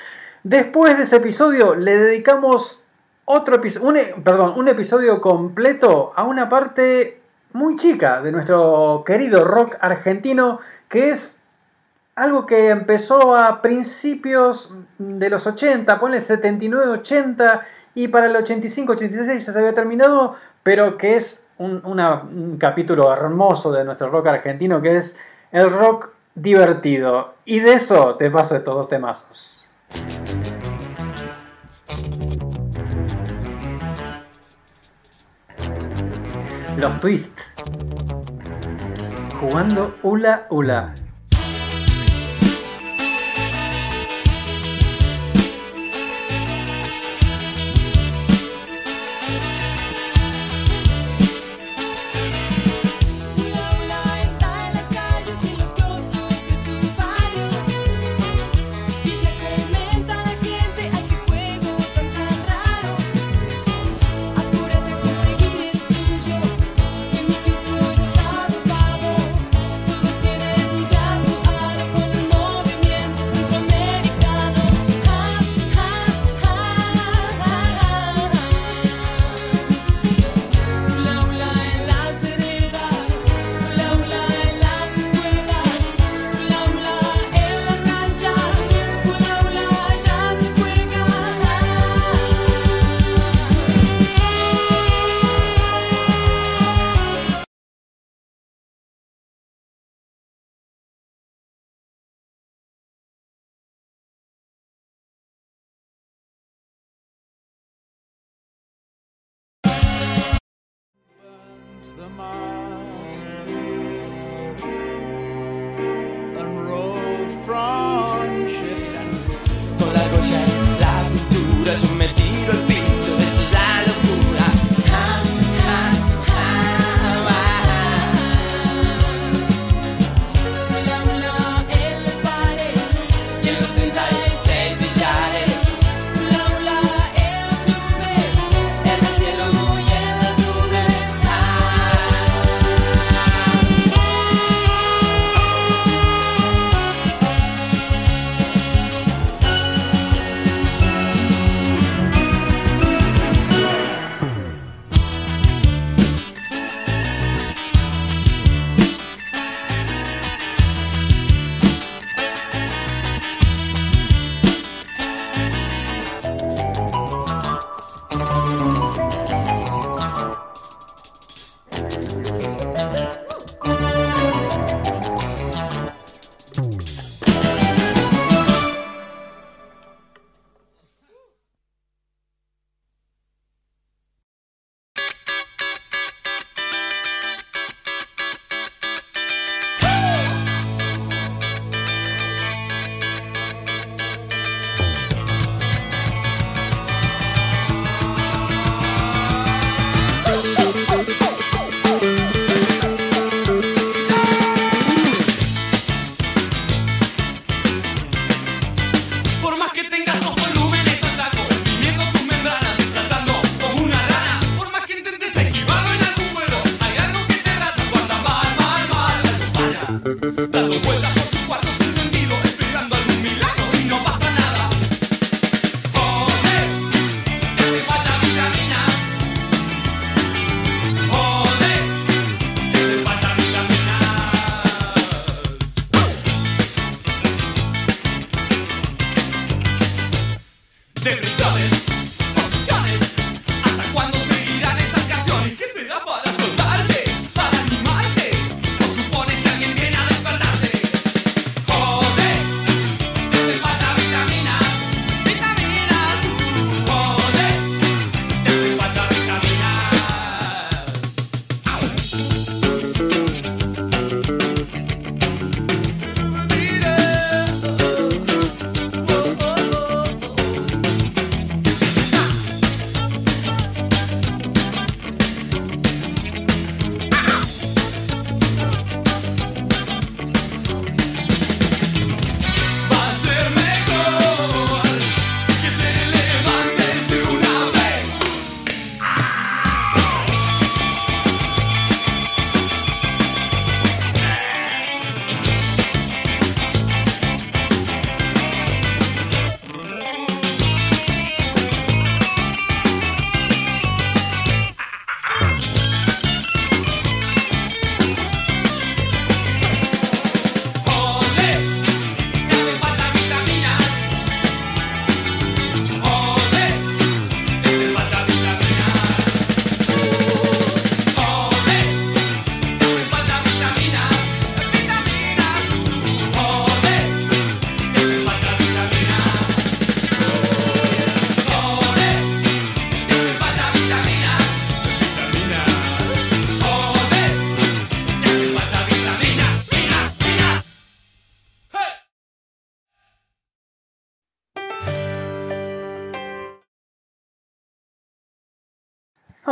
C: Después de ese episodio le dedicamos otro episodio, un, e- perdón, un episodio completo a una parte muy chica de nuestro querido rock argentino que es algo que empezó a principios de los 80, ponle 79, 80 y para el 85, 86 ya se había terminado, pero que es un, capítulo hermoso de nuestro rock argentino que es el rock divertido. Y de eso te paso estos dos temazos. Los twists. Jugando
M: hula hula.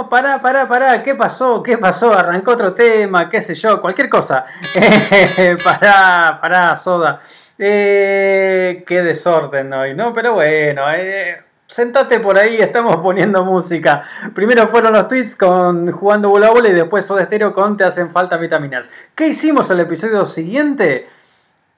C: Pará, pará, pará, ¿qué pasó? ¿Qué pasó? Arrancó otro tema, qué sé yo, cualquier cosa. Pará, pará, soda. Eh, qué desorden hoy, ¿no? Pero bueno, eh, sentate por ahí, estamos poniendo música. Primero fueron los tweets con Jugando Bola Bola y después Soda Stereo con Te hacen falta vitaminas. ¿Qué hicimos el episodio siguiente?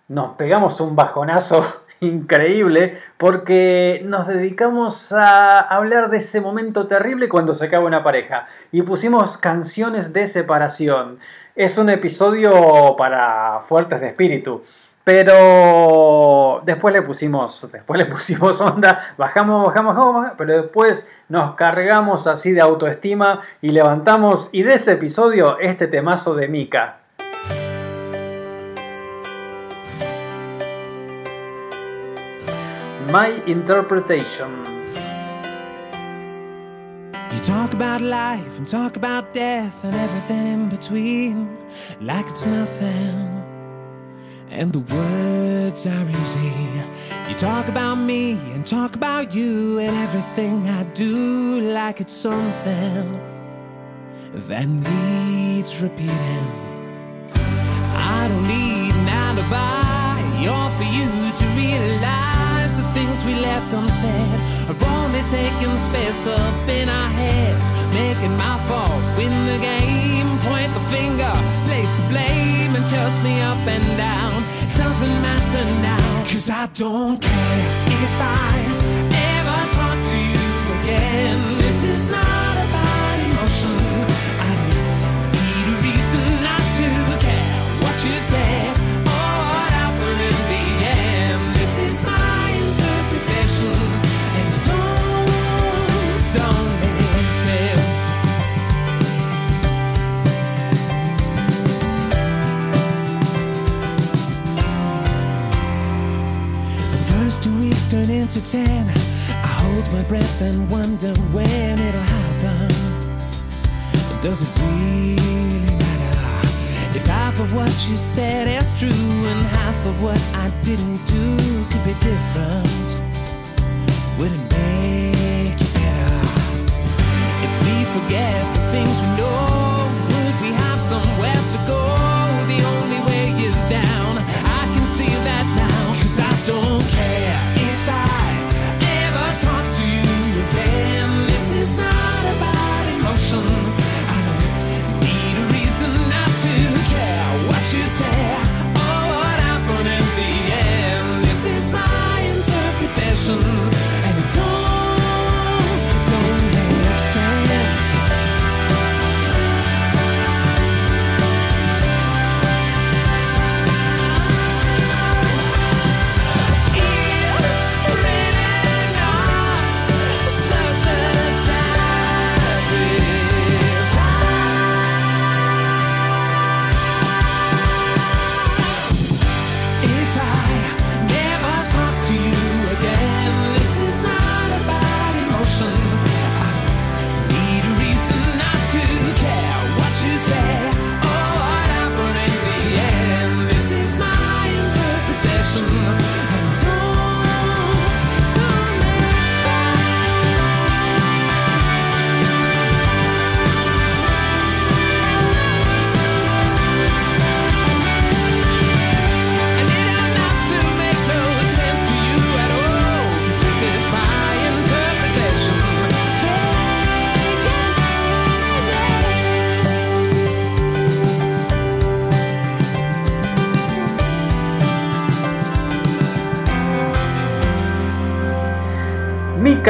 C: Nos pegamos un bajonazo increíble porque nos dedicamos a hablar de ese momento terrible cuando se acaba una pareja y pusimos canciones de separación. Es un episodio para fuertes de espíritu. Pero después le pusimos, después le pusimos onda, bajamos, bajamos, bajamos, pero después nos cargamos así de autoestima y levantamos y de ese episodio este temazo de Mika. My Interpretation.
B: You talk about life and talk about death and everything in between, like it's nothing. And the words are easy. You talk about me and talk about you and everything I do, like it's something that needs repeating. I don't need an alibi or for you to realize things we left unsaid I've only taken space up in our heads, making my fault win the game. Point the finger, place the blame, and curse me up and down. Doesn't matter now, cause I don't care if I ever talk to you again. This is not turn into ten. I hold my breath and wonder when it'll happen. Does it really matter if half of what you said is true and half of what I didn't do could be different? Would it make it better if we forget the things we know?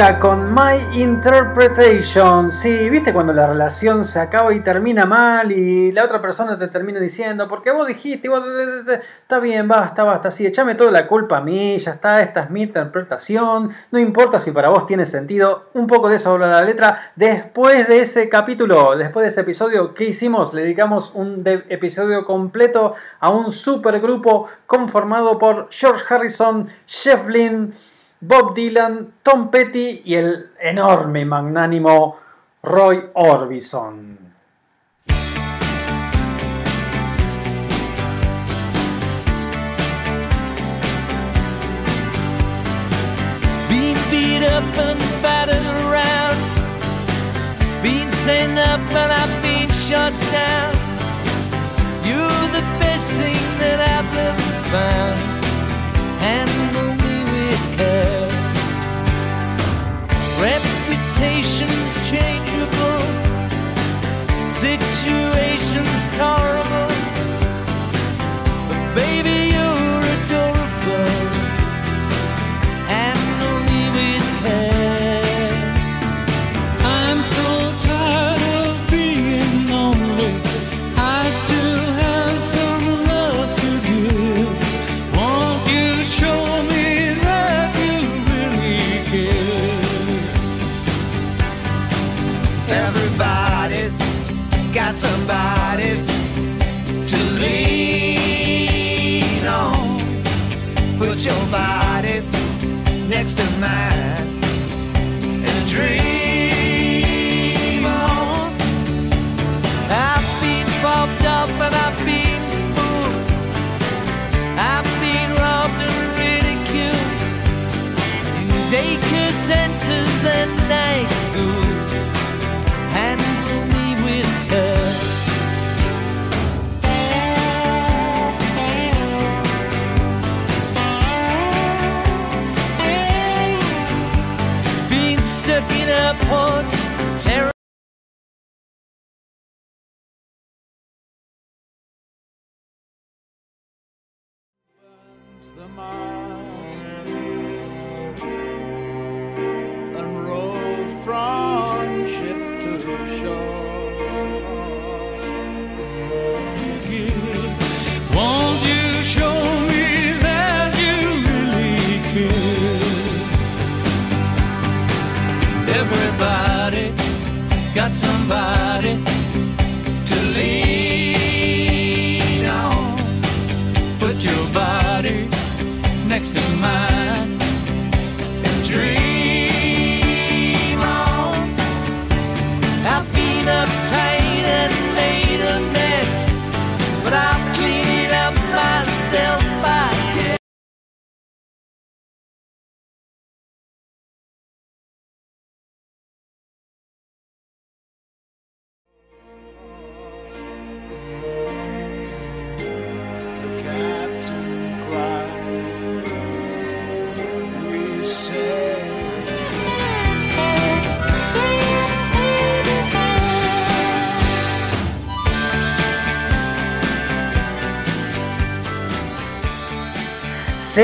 C: Con My Interpretation. Sí, viste cuando la relación se acaba y termina mal y la otra persona te termina diciendo, porque vos dijiste, vos, está bien, basta, basta, sí, echame toda la culpa a mí, ya está, esta es mi interpretación, no importa si para vos tiene sentido, un poco de eso habla la letra. Después de ese capítulo, después de ese episodio, ¿qué hicimos? Le dedicamos un episodio completo a un supergrupo conformado por George Harrison, Jeff Bob Dylan, Tom Petty y el enorme magnánimo Roy Orbison.
N: Being beat up and battered around, being
B: say nothing, I've been shut down. You're the best thing that I've ever found. Handle me with care. Reputation's changeable, situation's tolerable. But baby,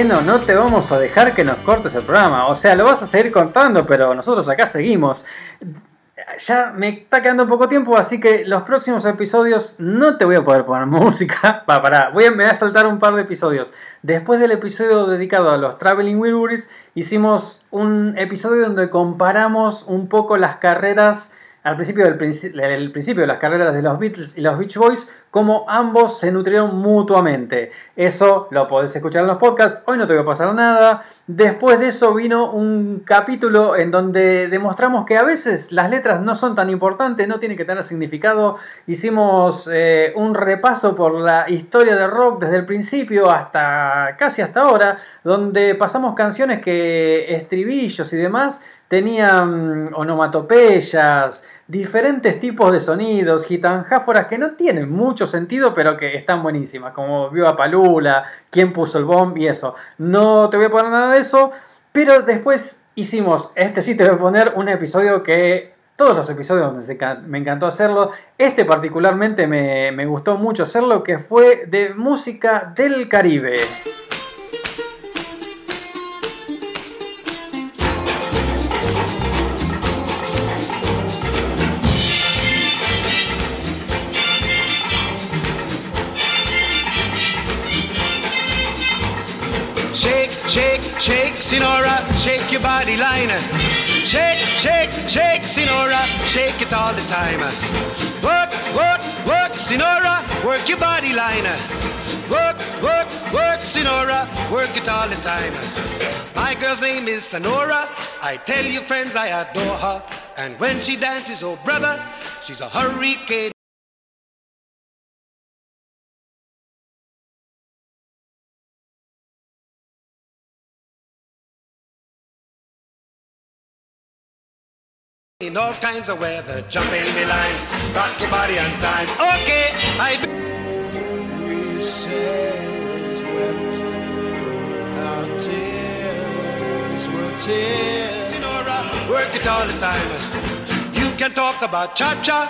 C: No te vamos a dejar que nos cortes el programa. O sea, lo vas a seguir contando, pero nosotros acá seguimos. Ya me está quedando poco tiempo, así que los próximos episodios no te voy a poder poner música. Va, pará, voy a, me voy a saltar un par de episodios. Después del episodio dedicado a los Traveling Wilburys, hicimos un episodio donde comparamos un poco las carreras al principio del el principio de las carreras de los Beatles y los Beach Boys, como ambos se nutrieron mutuamente. Eso lo podés escuchar en los podcasts, hoy no te voy a pasar nada. Después de eso vino un capítulo en donde demostramos que a veces las letras no son tan importantes, no tienen que tener significado. Hicimos eh, un repaso por la historia del rock desde el principio hasta casi hasta ahora, donde pasamos canciones que estribillos y demás tenían onomatopeyas, diferentes tipos de sonidos, gitanjáforas que no tienen mucho sentido, pero que están buenísimas, como Viva Palula, quién puso el bomb y eso. No te voy a poner nada de eso, pero después hicimos, este sí te voy a poner un episodio que todos los episodios me enca- me encantó hacerlo. Este particularmente me, me gustó mucho hacerlo, que fue de música del Caribe.
E: Sinora, shake your body line. Shake, shake, shake, Sinora, shake it all the time. Work, work, work, Sinora, work your body line. Work, work, work, Sinora, work it all the time. My girl's name is Sonora. I tell you, friends, I adore her. And when she dances, oh brother, she's a hurricane.
G: In all kinds of weather, jump in the line, rock your body on time. Okay, I.
B: We says wept, our tears were tears.
G: Sinora, work it all the time. You can talk about cha-cha,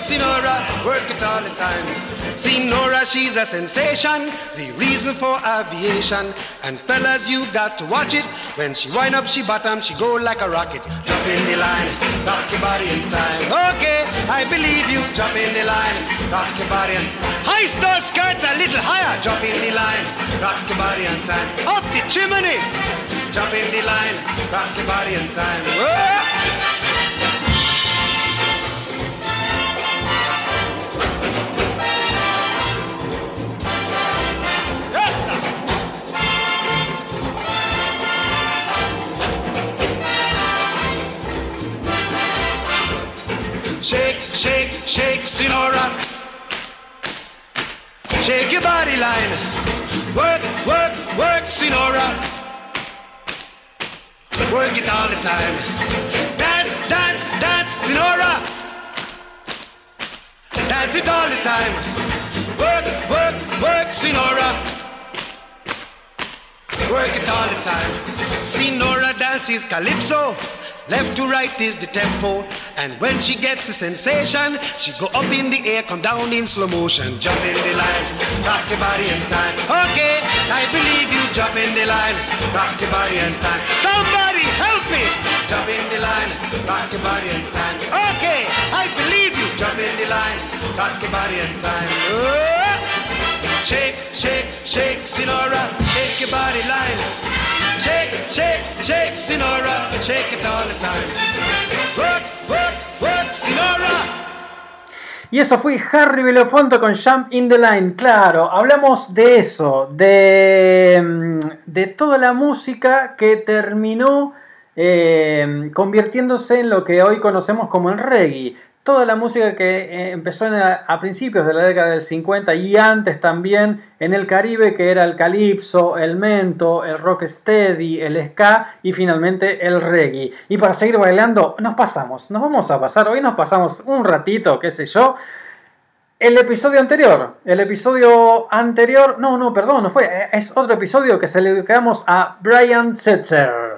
G: Sinora, work it all the time. Sinora, she's a sensation, the reason for aviation. And fellas, you got to watch it. When she wind up, she bottom, she go like a rocket. Jump in the line, rock your body in time. Okay, I believe you. Jump in the line, rock your body in High those skirts a little higher. Jump in the line, rock your body in time. Off the chimney, jump in the line, rock your body in time. Whoa. Shake, shake, shake, Sinora. Shake your body line. Work, work, work, Sinora. Work it all the time. Dance, dance, dance, Sinora. Dance it all the time. Work, work, work, Sinora. Work it all the time. Sinora dances calypso. Left to right is the tempo. And when she gets the sensation, she go up in the air, come down in slow motion. Jump in the line, rock your body in time. Okay, I believe you. Jump in the line, rock your body in time. Somebody help me. Jump in the line, rock your body in time. Okay, I believe you. Jump in the line, rock your body in time. Oh! Shake, shake, shake, Sinora, shake your body line. Shake, shake, shake, Sinora, shake it all the time. Work, work, work, Sinora.
C: Y eso fue Harry Belafonte con Jump in the Line. Claro, hablamos de eso, de, mm, de toda la música que terminó eh, convirtiéndose en lo que hoy conocemos como el reggae. Toda la música que eh, empezó a principios de la década del 50 y antes también en el Caribe, que era el calipso, el mento, el rock steady, el ska y finalmente el reggae. Y para seguir bailando, nos pasamos, nos vamos a pasar, hoy nos pasamos un ratito, qué sé yo, el episodio anterior, el episodio anterior, no, no, perdón, no fue, eh, es otro episodio que se le dedicamos a Brian Setzer.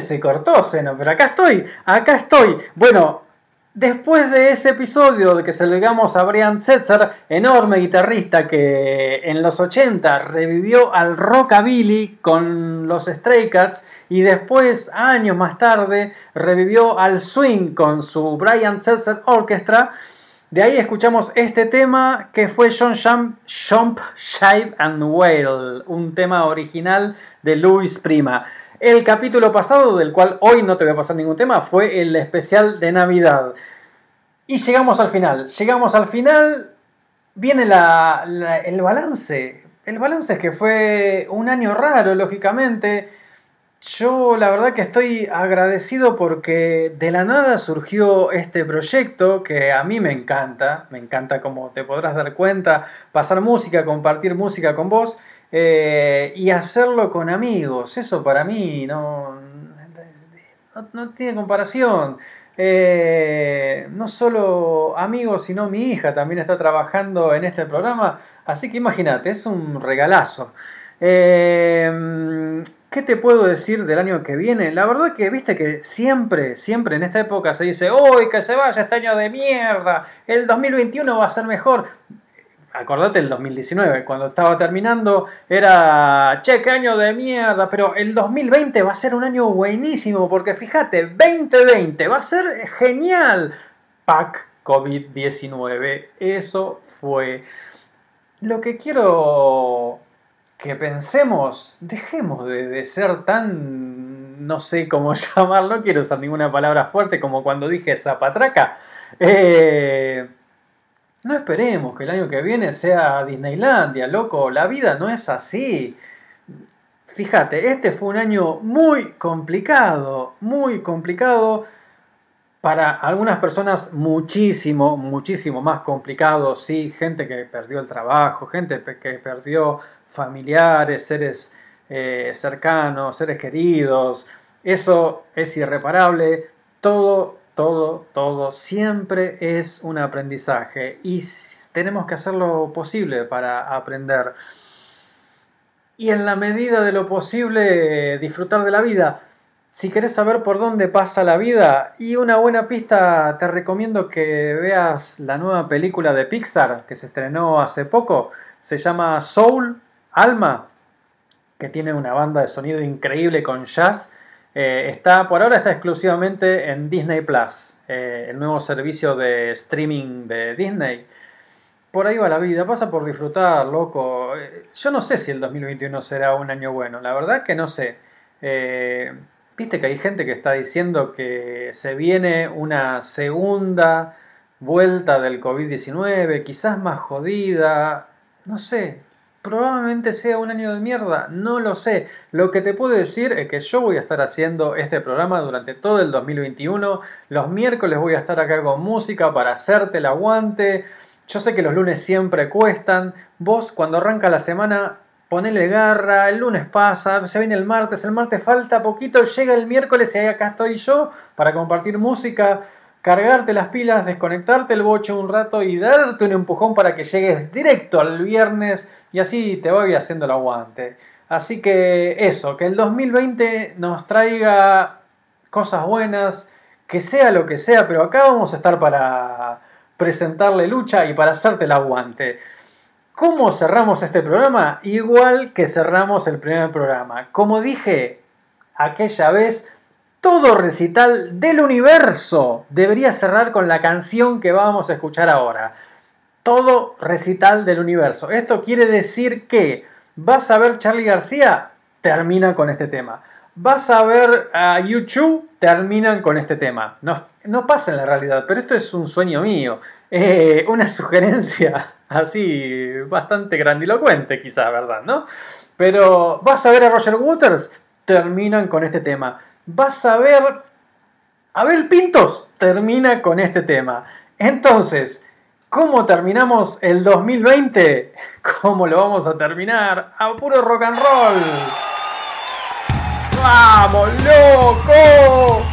C: Se cortó pero acá estoy, acá estoy. Bueno, después de ese episodio de que se lo digamos a Brian Setzer, enorme guitarrista que en los 80 revivió al rockabilly con los Stray Cats y después, años más tarde, revivió al swing con su Brian Setzer Orchestra. De ahí escuchamos este tema que fue John Jump, Jump, Shive and Wail, un tema original de Luis Prima. El capítulo pasado, del cual hoy no te voy a pasar ningún tema, fue el especial de Navidad. Y llegamos al final. Llegamos al final. Viene la- el balance. El balance es que fue un año raro, lógicamente. Yo la verdad que estoy agradecido porque de la nada surgió este proyecto que a mí me encanta. Me encanta, como te podrás dar cuenta, pasar música, compartir música con vos eh, y hacerlo con amigos. Eso para mí no, no, tiene comparación. Eh, no solo amigos, sino mi hija también está trabajando en este programa. Así que imagínate, es un regalazo. Eh, ¿Qué te puedo decir del año que viene? La verdad que viste que siempre, siempre en esta época se dice, ¡Uy, que se vaya este año de mierda! El 2021 va a ser mejor. Acordate el 2019, cuando estaba terminando, era, che, qué año de mierda, pero el 2020 va a ser un año buenísimo, porque fíjate, 2020 va a ser genial. Pac COVID-19, eso fue. Lo que quiero que pensemos, dejemos de, ser tan, no sé cómo llamarlo, quiero usar ninguna palabra fuerte como cuando dije zapatraca. Eh, no esperemos que el año que viene sea Disneylandia, loco. La vida no es así. Fíjate, este fue un año muy complicado, muy complicado. Para algunas personas muchísimo, muchísimo más complicado. Sí, gente que perdió el trabajo, gente que perdió familiares, seres eh, cercanos, seres queridos. Eso es irreparable. Todo, todo, todo siempre es un aprendizaje y tenemos que hacer lo posible para aprender. Y en la medida de lo posible disfrutar de la vida. Si querés saber por dónde pasa la vida y una buena pista, te recomiendo que veas la nueva película de Pixar que se estrenó hace poco. Se llama Soul, Alma, que tiene una banda de sonido increíble con jazz. Eh, está, por ahora está exclusivamente en Disney Plus, eh, el nuevo servicio de streaming de Disney. Por ahí va la vida, pasa por disfrutar, loco. Eh, Yo no sé si el 2021 será un año bueno, la verdad que no sé. Viste que hay gente que está diciendo que se viene una segunda vuelta del COVID-19, quizás más jodida, no sé, probablemente sea un año de mierda, no lo sé. Lo que te puedo decir es que yo voy a estar haciendo este programa durante todo el 2021. Los miércoles voy a estar acá con música para hacerte el aguante. Yo sé que los lunes siempre cuestan. Vos cuando arranca la semana ponele garra, el lunes pasa, se viene el martes, el martes falta poquito, llega el miércoles y ahí acá estoy yo para compartir música, cargarte las pilas, desconectarte el boche un rato y darte un empujón para que llegues directo al viernes y así te voy haciendo el aguante. Así que eso, que el 2020 nos traiga cosas buenas, que sea lo que sea, pero acá vamos a estar para presentarle lucha y para hacerte el aguante. ¿Cómo cerramos este programa? Igual que cerramos el primer programa. Como dije aquella vez, todo recital del universo debería cerrar con la canción que vamos a escuchar ahora. todo recital del universo. Esto quiere decir que vas a ver Charlie García, termina con este tema. Vas a ver a YouTube, terminan con este tema. No, no pasa en la realidad, pero esto es un sueño mío. Eh, una sugerencia así bastante grandilocuente, quizá, ¿verdad? ¿No? Pero vas a ver a Roger Waters, terminan con este tema. Vas a ver Abel Pintos, termina con este tema. Entonces, ¿cómo terminamos el 2020? ¿Cómo lo vamos a terminar? A puro rock and roll. ¡Vamos, loco!